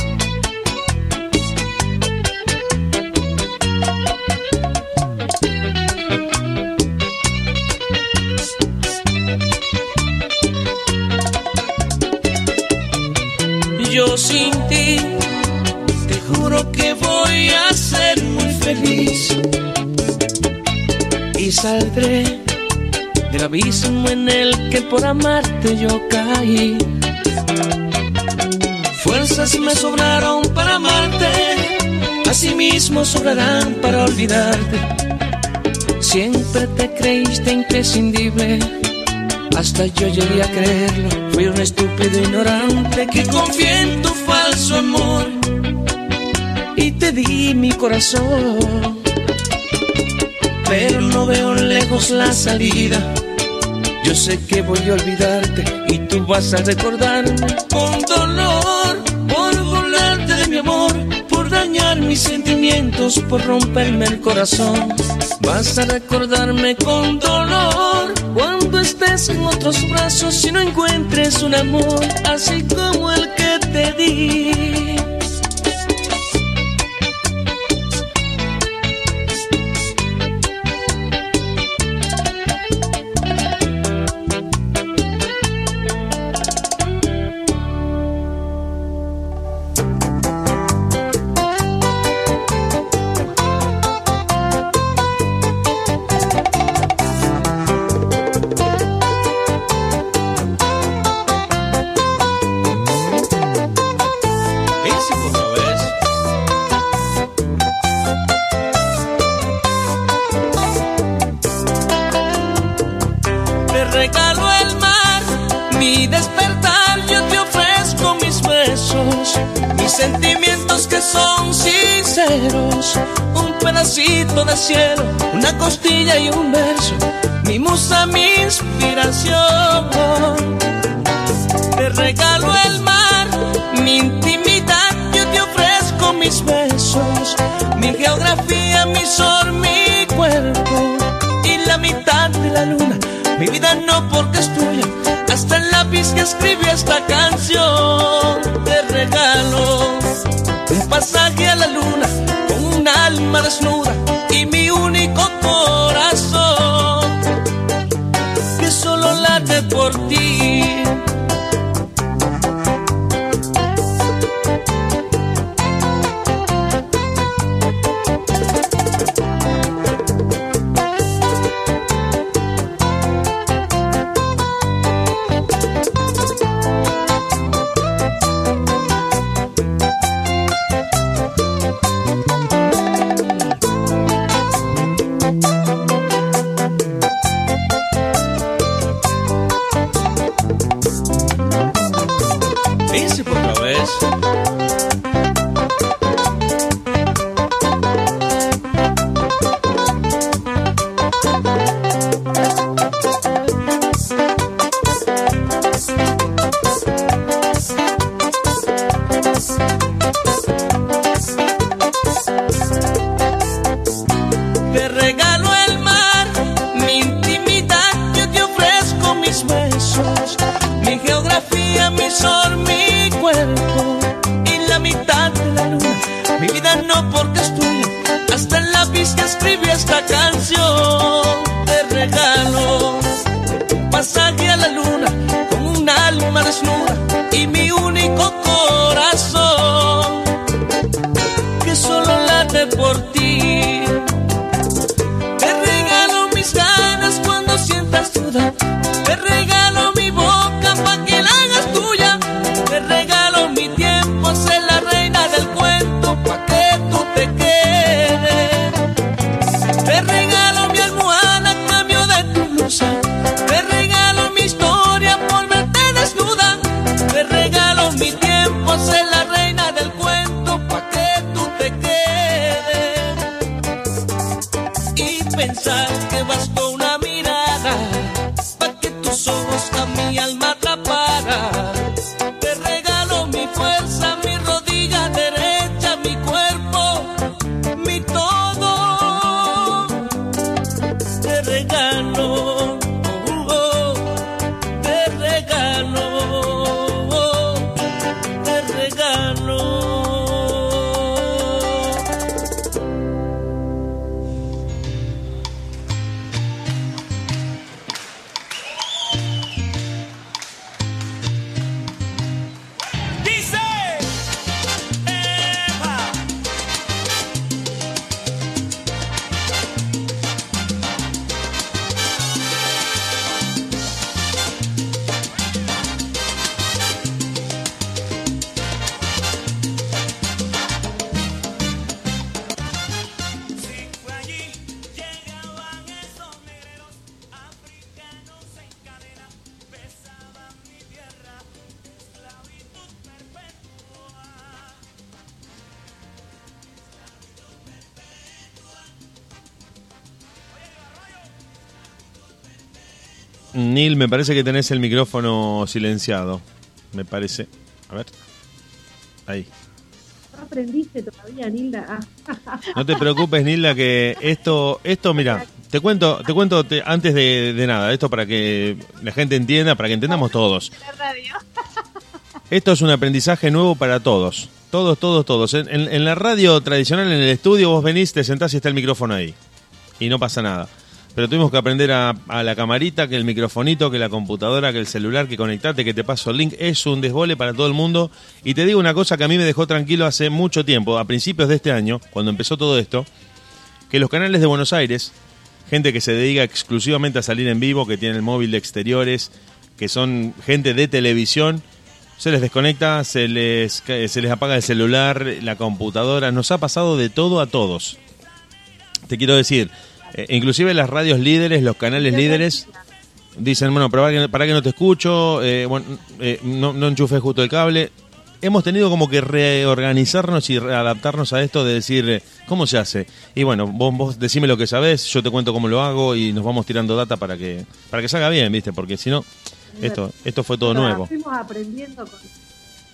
Saldré del abismo en el que por amarte yo caí. Fuerzas me sobraron para amarte, asimismo sobrarán para olvidarte. Siempre te creíste imprescindible, hasta yo llegué a creerlo. Fui un estúpido ignorante que confié en tu falso amor y te di mi corazón. Pero no veo lejos la salida. Yo sé que voy a olvidarte y tú vas a recordarme con dolor por burlarte de mi amor, por dañar mis sentimientos, por romperme el corazón. Vas a recordarme con dolor cuando estés en otros brazos y no encuentres un amor así como el que te di. Cielo, una costilla y un verso, mi musa, mi inspiración. Te regalo el mar, mi intimidad, yo te ofrezco mis besos, mi geografía, mi sol, mi cuerpo y la mitad de la luna. Mi vida no porque es tuya, hasta en la lápiz que escribió esta canción. Te regalo un pasaje a la luna con un alma desnuda me parece que tenés el micrófono silenciado. Me parece. A ver. Ahí. No aprendiste todavía, Nilda. No te preocupes, Nilda, que esto, esto, mira, te cuento, te cuento te- antes de, de nada, esto para que la gente entienda, para que entendamos todos. Esto es un aprendizaje nuevo para todos. Todos, todos, todos. En, en- en la radio tradicional, en el estudio, vos venís, te sentás y está el micrófono ahí. Y no pasa nada. Pero tuvimos que aprender a, la camarita, que el microfonito, que la computadora, que el celular, que conectate, que te paso el link. Es un desbole para todo el mundo. Y te digo una cosa que a mí me dejó tranquilo hace mucho tiempo, a principios de este año, cuando empezó todo esto, que los canales de Buenos Aires, gente que se dedica exclusivamente a salir en vivo, que tiene el móvil de exteriores, que son gente de televisión, se les desconecta, se les, se les apaga el celular, la computadora, nos ha pasado de todo a todos. Te quiero decir, eh, inclusive las radios líderes, los canales líderes, dicen, bueno, pero para que, para que no te escucho, eh, bueno, eh, no, no enchufes justo el cable. Hemos tenido como que reorganizarnos y readaptarnos a esto de decir, eh, ¿cómo se hace? Y bueno, vos, vos decime lo que sabés, yo te cuento cómo lo hago y nos vamos tirando data para que, para que salga bien, ¿viste? Porque si no, esto, esto fue todo nuevo. Fuimos aprendiendo con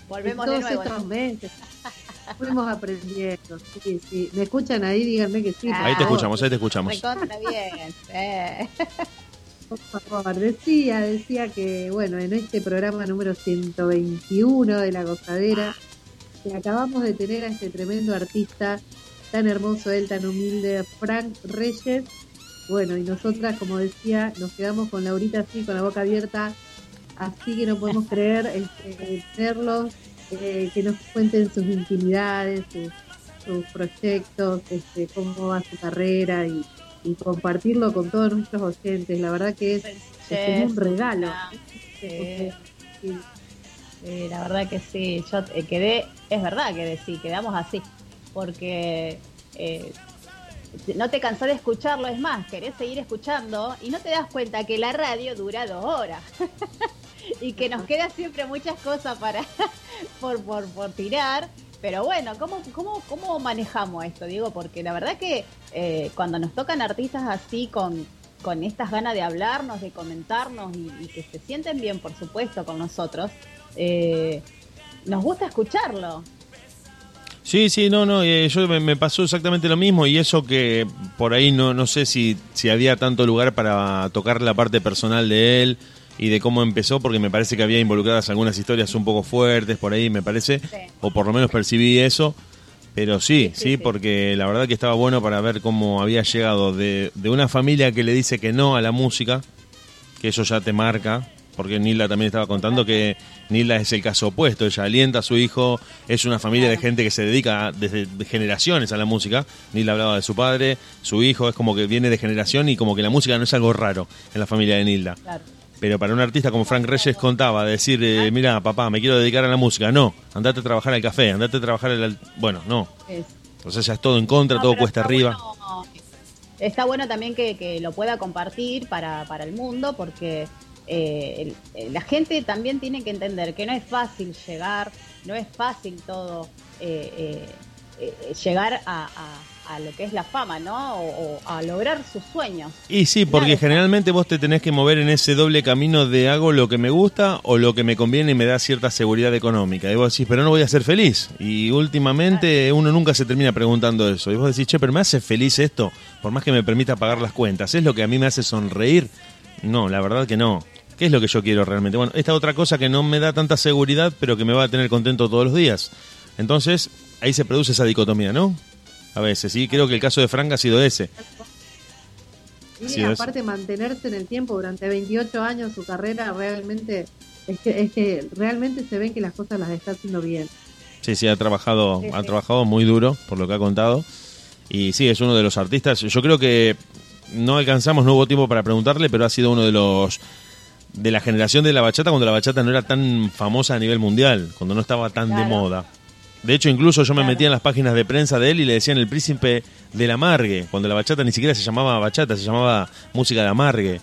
Volvemos en de todos nuevo. estos ¿no? meses. Fuimos aprendiendo, sí, sí. ¿Me escuchan ahí? Díganme que sí. Ahí te escuchamos, ahí te escuchamos. Recontra bien. eh. Por favor, decía, decía que, bueno, en este programa número 121 de La Gozadera, que acabamos de tener a este tremendo artista, tan hermoso él, tan humilde, Frank Reyes. Bueno, y nosotras, como decía, nos quedamos con Laurita así, con la boca abierta, así que no podemos creer este, tenerlos, eh, que nos cuenten sus intimidades, sus, sus proyectos, este, cómo va su carrera y, y compartirlo con todos nuestros oyentes. La verdad que es, es como un regalo. Sí. Sí, la verdad que sí. Yo eh, quedé, es verdad que sí, quedamos así. Porque eh, no te cansás de escucharlo, es más, querés seguir escuchando y no te das cuenta que la radio dura dos horas. y que nos queda siempre muchas cosas para por, por, por tirar. Pero bueno, ¿cómo, cómo, ¿cómo manejamos esto? Digo, porque la verdad que eh, cuando nos tocan artistas así con, con estas ganas de hablarnos, de comentarnos y, y que se sienten bien, por supuesto, con nosotros, eh, nos gusta escucharlo. Sí, sí, no, no, eh, yo me, me pasó exactamente lo mismo y eso que por ahí no, no sé si, si había tanto lugar para tocar la parte personal de él y de cómo empezó, porque me parece que había involucradas algunas historias un poco fuertes por ahí, me parece, o por lo menos percibí eso. Pero sí, sí, porque la verdad que estaba bueno para ver cómo había llegado de, de una familia que le dice que no a la música, que eso ya te marca, porque Nilda también estaba contando que Nilda es el caso opuesto, ella alienta a su hijo, es una familia de gente que se dedica desde generaciones a la música, Nilda hablaba de su padre, su hijo, es como que viene de generación y como que la música no es algo raro en la familia de Nilda. Claro. Pero para un artista como Frank Reyes contaba, decir, eh, mira, papá, me quiero dedicar a la música. No, andate a trabajar al café, andate a trabajar al... Bueno, no. Es- Entonces ya es todo en contra, No, todo cuesta arriba. bueno- está bueno también que, que lo pueda compartir para, para el mundo porque eh, el- el- la gente también tiene que entender que no es fácil llegar, no es fácil todo eh, eh, eh, llegar a, a- a lo que es la fama, ¿no? O, o a lograr sus sueños. Y sí, porque generalmente vos te tenés que mover en ese doble camino de hago lo que me gusta o lo que me conviene y me da cierta seguridad económica. Y vos decís, pero no voy a ser feliz. Y últimamente uno nunca se termina preguntando eso. Y vos decís, che, pero ¿me hace feliz esto? Por más que me permita pagar las cuentas. ¿Es lo que a mí me hace sonreír? No, la verdad que no. ¿Qué es lo que yo quiero realmente? Bueno, esta otra cosa que no me da tanta seguridad, pero que me va a tener contento todos los días. Entonces, ahí se produce esa dicotomía, ¿no? A veces, sí, creo que el caso de Frank ha sido ese. Y es. aparte mantenerse en el tiempo durante 28 años su carrera realmente es que, es que realmente se ven que las cosas las está haciendo bien. Sí, sí, ha trabajado, Sí, ha sí. trabajado muy duro, por lo que ha contado. Y sí, es uno de los artistas. Yo creo que no alcanzamos, no hubo tiempo para preguntarle, pero ha sido uno de los de la generación de la bachata cuando la bachata no era tan famosa a nivel mundial, cuando no estaba tan de moda. De hecho, incluso yo me metía en las páginas de prensa de él y le decían el príncipe de la margue, cuando la bachata ni siquiera se llamaba bachata, se llamaba música de amargue.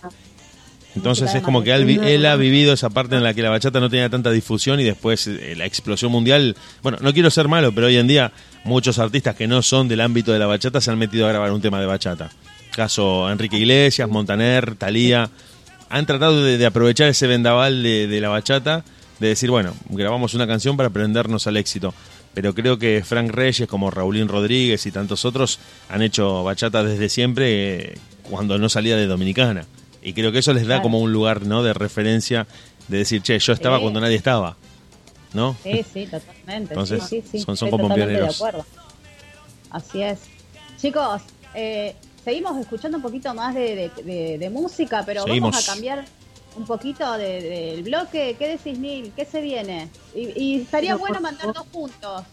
Entonces Música de es como que él, amargue. ha vivido esa parte en la que la bachata no tenía tanta difusión y después eh, la explosión mundial. Bueno, no quiero ser malo, pero hoy en día muchos artistas que no son del ámbito de la bachata se han metido a grabar un tema de bachata. Caso Enrique Iglesias, Montaner, Talía. Han tratado de, de aprovechar ese vendaval de, de la bachata, de decir, bueno, grabamos una canción para prendernos al éxito. Pero creo que Frank Reyes, como Raulín Rodríguez y tantos otros, han hecho bachata desde siempre eh, cuando no salía de Dominicana. Y creo que eso les da como un lugar ¿no? de referencia, de decir, che, yo estaba Sí. cuando nadie estaba. ¿No? Sí, sí, totalmente. Entonces, sí, sí, sí. son- como pioneros. De acuerdo. Así es. Chicos, eh, seguimos escuchando un poquito más de, de- de- de música, pero Seguimos. vamos a cambiar un poquito de- del bloque. ¿Qué decís, Neil? ¿Qué se viene? Y, y estaría No, bueno mandarnos juntos.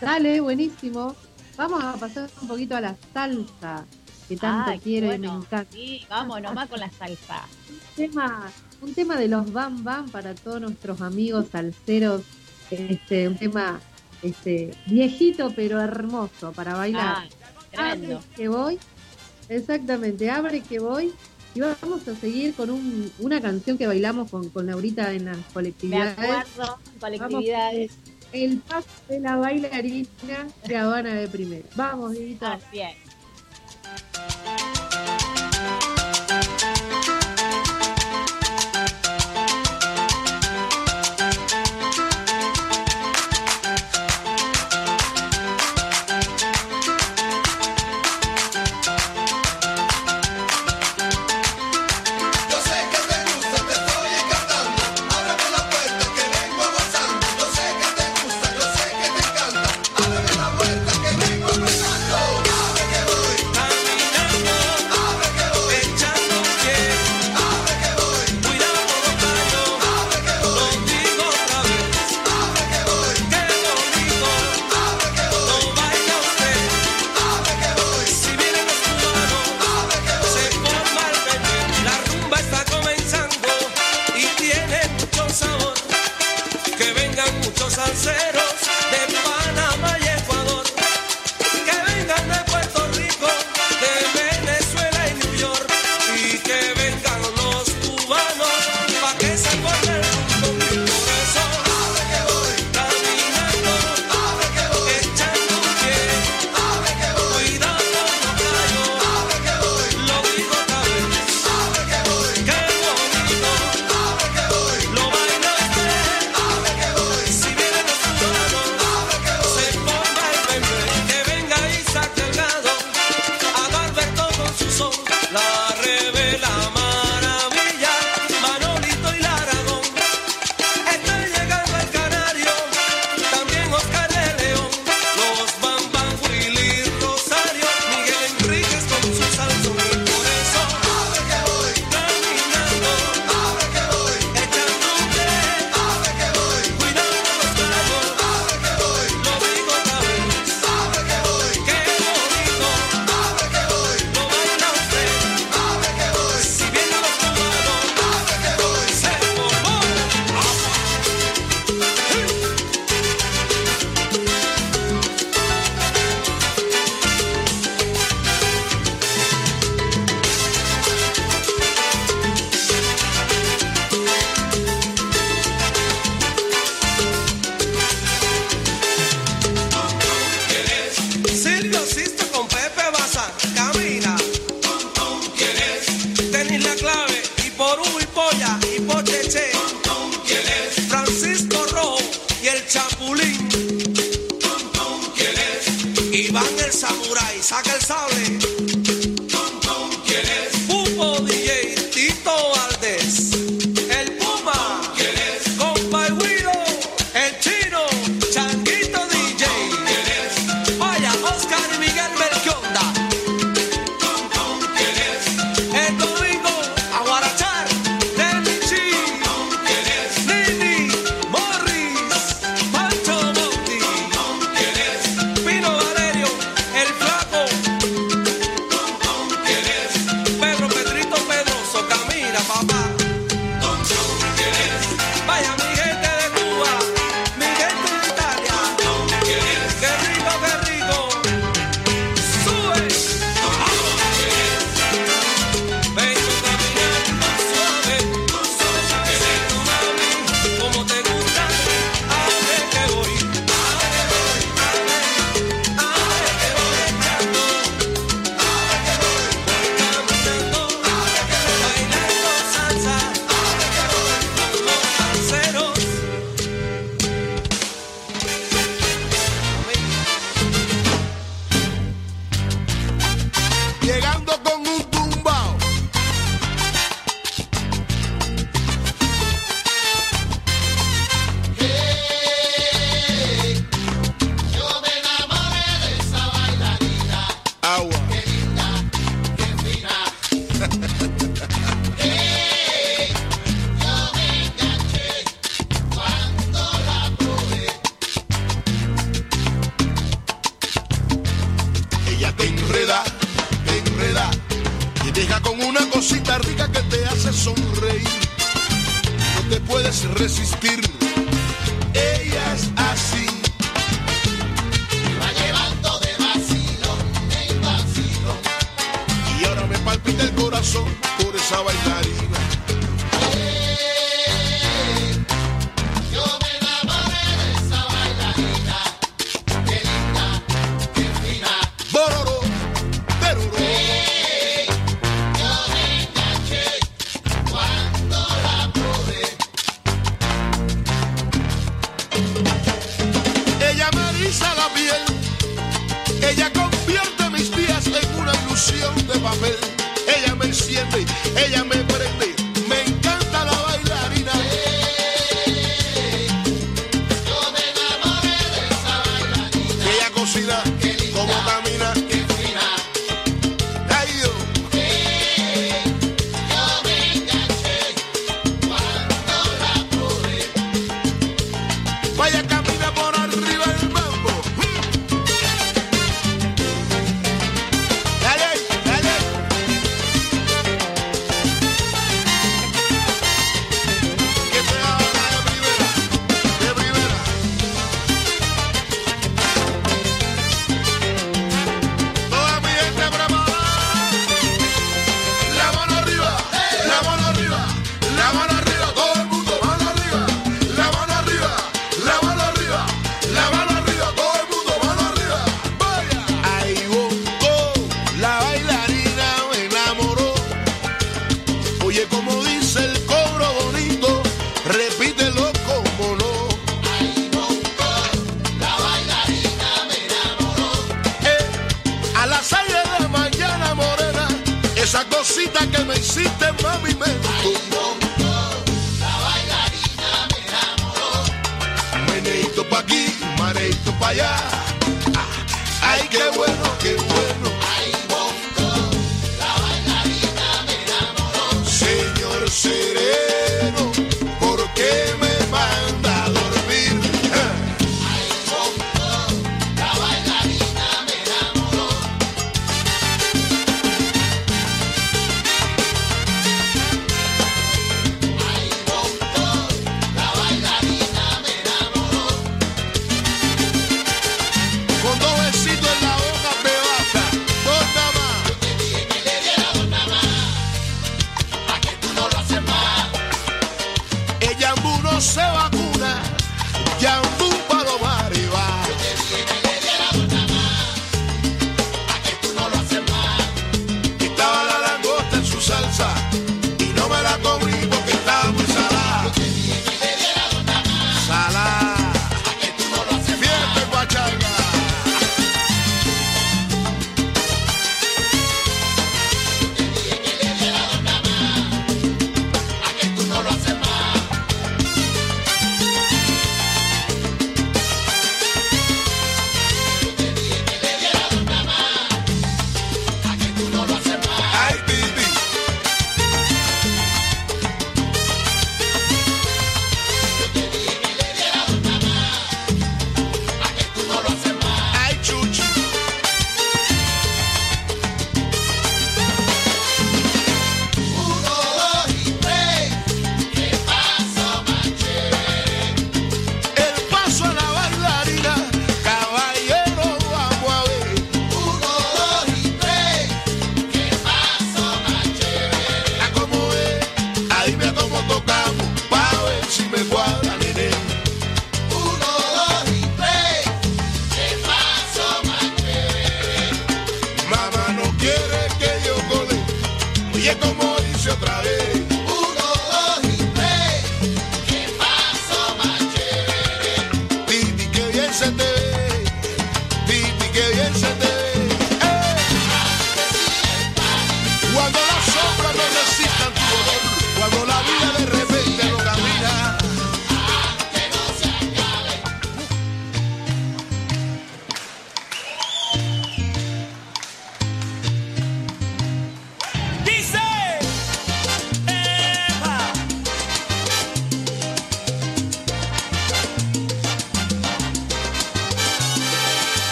Dale, buenísimo. Vamos a pasar un poquito a la salsa, que tanto Ay, quiero y bueno. me encanta. Sí, vamos nomás con la salsa. Un tema, un tema de los Bam Bam para todos nuestros amigos salseros. Este, un tema este, viejito pero hermoso para bailar. Ah. Abre que voy. Exactamente, abre que voy. Y vamos a seguir con un- una canción que bailamos con, con Laurita en las Me colectividades. acuerdo, colectividades. El paso de la bailarina de Habana de Primera. Vamos, Divito. Así es.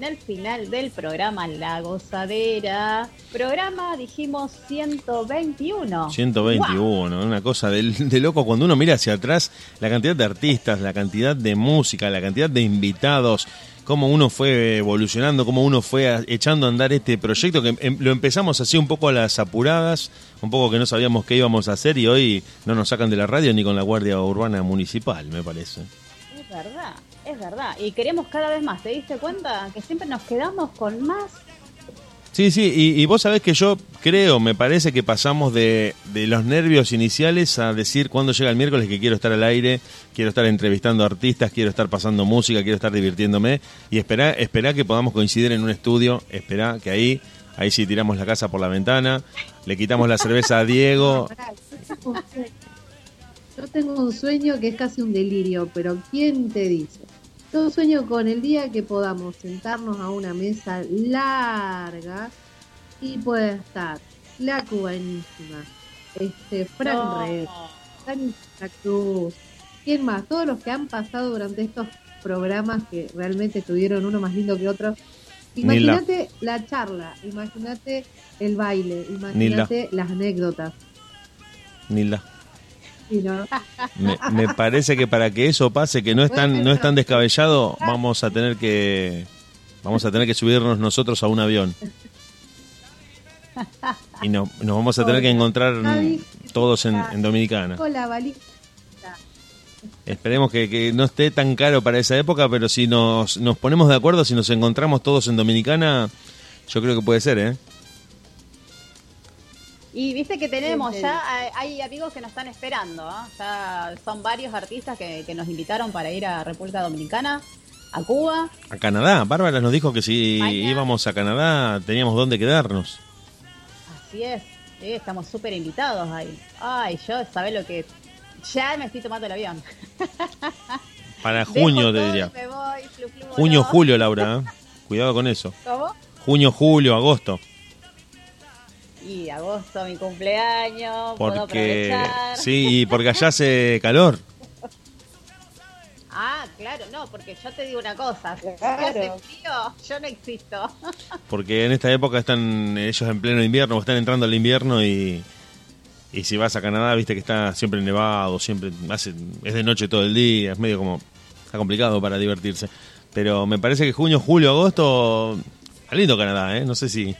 En el final del programa La Gozadera. Programa, dijimos, 121. 121, una cosa de, de loco cuando uno mira hacia atrás la cantidad de artistas, la cantidad de música, la cantidad de invitados, cómo uno fue evolucionando, cómo uno fue echando a andar este proyecto que em- lo empezamos así un poco a las apuradas, un poco que no sabíamos qué íbamos a hacer y hoy no nos sacan de la radio ni con la Guardia Urbana Municipal, me parece. Es verdad, es verdad. Y queremos cada vez más. ¿Te diste cuenta? Que siempre nos quedamos con más. Sí, sí, y, y vos sabés que yo creo, me parece que pasamos de, de los nervios iniciales a decir cuando llega el miércoles que quiero estar al aire, quiero estar entrevistando artistas, quiero estar pasando música, quiero estar divirtiéndome y esperá, esperá que podamos coincidir en un estudio, esperá que ahí, ahí sí tiramos la casa por la ventana, le quitamos la cerveza a Diego, Yo tengo un sueño que es casi un delirio, pero ¿quién te dice? Yo sueño con el día que podamos sentarnos a una mesa larga y pueda estar la cubanísima, este, Fran No. Red, Dani Santa Cruz, ¿quién más? Todos los que han pasado durante estos programas que realmente tuvieron uno más lindo que otro. Nila. Imagínate la charla, imagínate el baile, imagínate las anécdotas. Nilda. Me, me parece que para que eso pase, que no es tan, no es tan descabellado, vamos a tener que vamos a tener que subirnos nosotros a un avión. Y no, nos vamos a tener que encontrar todos en, en Dominicana. Esperemos que, que no esté tan caro para esa época, pero si nos, nos ponemos de acuerdo, si nos encontramos todos en Dominicana, yo creo que puede ser, ¿eh? Y viste que tenemos Sí, ya, hay- amigos que nos están esperando, ¿ah? ya son varios artistas que, que nos invitaron para ir a República Dominicana, a Cuba. A Canadá. Bárbara nos dijo que si Mañana. íbamos a Canadá teníamos dónde quedarnos. Así es, sí, estamos súper invitados ahí. Ay, yo, ¿sabés lo que? Ya me estoy tomando el avión. Para junio, te diría. me voy, flu, flu, Junio, julio, Laura. ¿eh? Cuidado con eso. ¿Cómo? Junio, julio, agosto. Y agosto, mi cumpleaños, puedo Porque aprovechar. sí, y porque allá hace calor. Ah, claro, no, porque yo te digo una cosa, si Claro. hace frío, yo no existo. Porque en esta época están ellos en pleno invierno, están entrando al invierno y, y si vas a Canadá, viste que está siempre nevado, siempre hace, es de noche todo el día, es medio como, está complicado para divertirse. Pero me parece que junio, julio, agosto, está lindo Canadá, ¿eh? No sé si...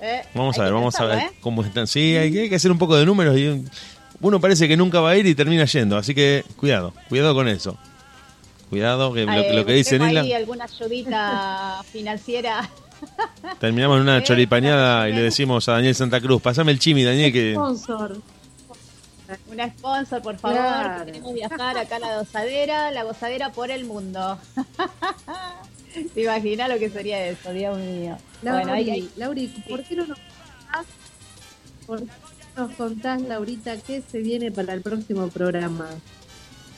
Eh, Vamos hay a ver, vamos a ver ¿eh? cómo están. Sí, hay que, hay que hacer un poco de números y uno parece que nunca va a ir y termina yendo. Así que cuidado, cuidado con eso. Cuidado, que lo, Eh, lo que dice Nila, ahí alguna ayudita financiera. terminamos en una choripañada y le decimos a Daniel Santa Cruz, pasame el chimi, Daniel, que Sponsor. Una sponsor, por favor, Claro. que queremos viajar acá a la gozadera, la gozadera por el mundo. ¿Te imaginas lo que sería eso, Dios mío? Lauri, Bueno, ahí- ahí- Lauri, ¿por qué no nos contás, por qué no nos contás, Laurita, qué se viene para el próximo programa?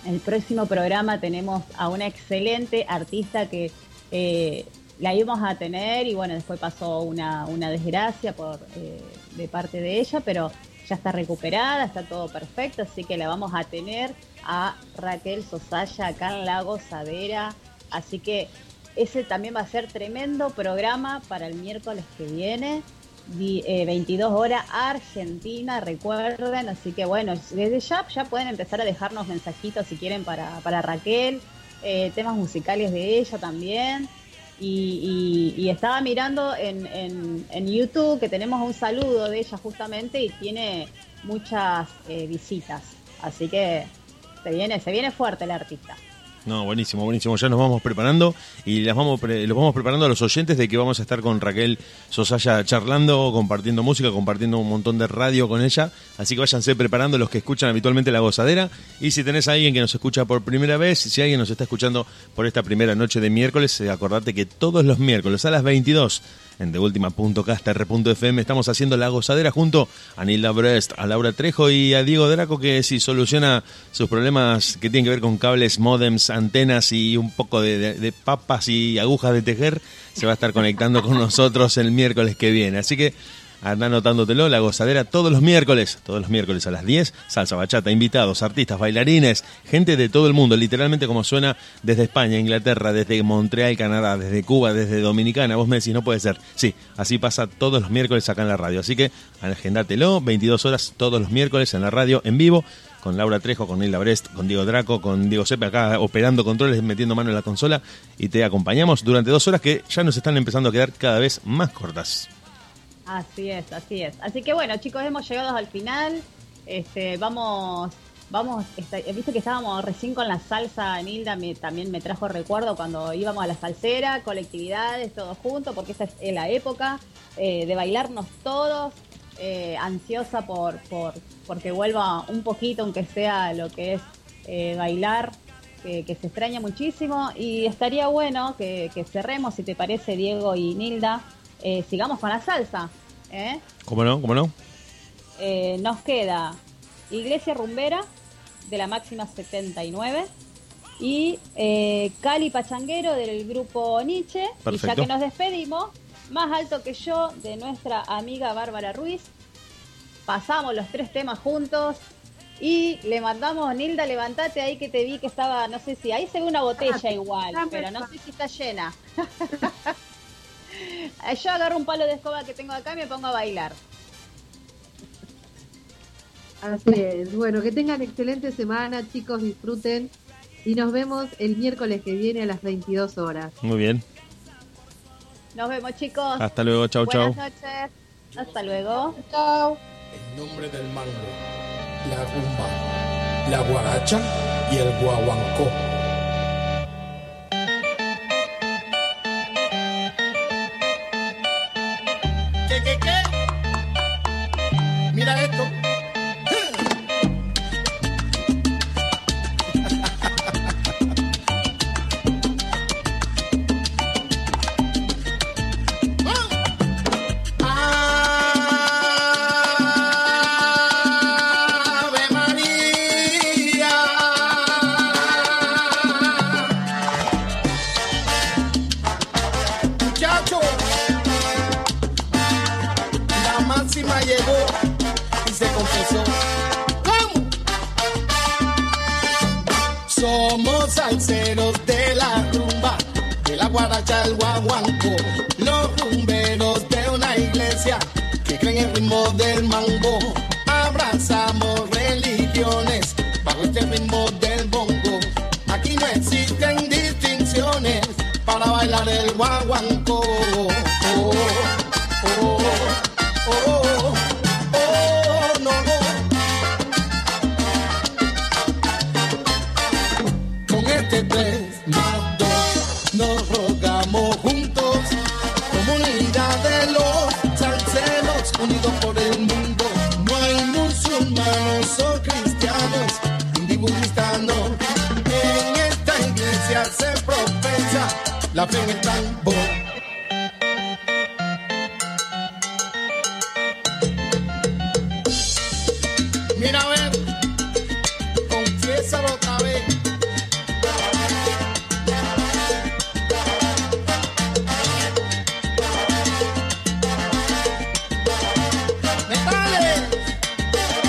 el próximo programa tenemos a una excelente artista que eh, la íbamos a tener y bueno, después pasó una, una desgracia por eh, de parte de ella, pero ya está recuperada, está todo perfecto, así que la vamos a tener a Raquel Sosaya acá en La Gozadera, así que ese también va a ser tremendo programa para el miércoles que viene. di- eh, 22 horas Argentina, recuerden, así que bueno, desde ya ya pueden empezar a dejarnos mensajitos si quieren para, para Raquel, eh, temas musicales de ella también. Y, estaba mirando en, en- YouTube que tenemos un saludo de ella justamente y tiene muchas eh, visitas. Así que se viene, se viene fuerte el artista. No, buenísimo, buenísimo. Ya nos vamos preparando y las vamos los vamos preparando a los oyentes de que vamos a estar con Raquel Sosaya charlando, compartiendo música, compartiendo un montón de radio con ella. Así que váyanse preparando los que escuchan habitualmente La Gozadera. Y si tenés a alguien que nos escucha por primera vez, si alguien nos está escuchando por esta primera noche de miércoles, eh, acordate que todos los miércoles a las 22 en TheUltima.caster.fm estamos haciendo La Gozadera junto a Nilda Brest, a Laura Trejo y a Diego Draco que si soluciona sus problemas que tienen que ver con cables, modems, antenas y un poco de papas y agujas de tejer, se va a estar conectando con nosotros el miércoles que viene. Así que anda anotándotelo, La Gozadera todos los miércoles, todos los miércoles a las 10, salsa, bachata, invitados, artistas, bailarines, gente de todo el mundo, literalmente como suena desde España, Inglaterra, desde Montreal, Canadá, desde Cuba, desde Dominicana, vos me decís, no puede ser. Sí, así pasa todos los miércoles acá en la radio, así que agendátelo, 22 horas todos los miércoles en la radio en vivo, con Laura Trejo, con Nilda Brest, con Diego Draco, con Diego Sepe, acá operando controles, metiendo mano en la consola, y te acompañamos durante dos horas que ya nos están empezando a quedar cada vez más cortas. Así es, así es. Así que bueno, chicos, hemos llegado al final. Este, vamos, vamos, esta- viste que estábamos recién con la salsa, Nilda me, también me trajo recuerdo cuando íbamos a la salsera, colectividades, todos juntos, porque esa es la época eh, de bailarnos todos, eh, ansiosa por, por, porque vuelva un poquito, aunque sea lo que es eh, bailar, que, que se extraña muchísimo, y estaría bueno que, que cerremos, si te parece, Diego y Nilda, eh, sigamos con la salsa. ¿Eh? ¿Cómo no? ¿Cómo no? Eh, nos queda Iglesia Rumbera de la máxima 79 y eh, Cali Pachanguero del grupo Nietzsche. Y ya Perfecto. que nos despedimos, más alto que yo de nuestra amiga Bárbara Ruiz. Pasamos los tres temas juntos y le mandamos, Nilda, levantate ahí que te vi que estaba, no sé si, ahí se ve una botella igual, pero no sé si está llena. Yo agarro un palo de escoba que tengo acá y me pongo a bailar. Así es. Bueno, que tengan excelente semana, chicos, disfruten. Y nos vemos el miércoles que viene a las 22 horas. Muy bien. Nos vemos, chicos. Hasta luego, chau, Buenas chau. noches. Hasta luego. Chao. En nombre del mango, la rumba, la guaracha y el guaguancó. ¿Qué? Mira esto.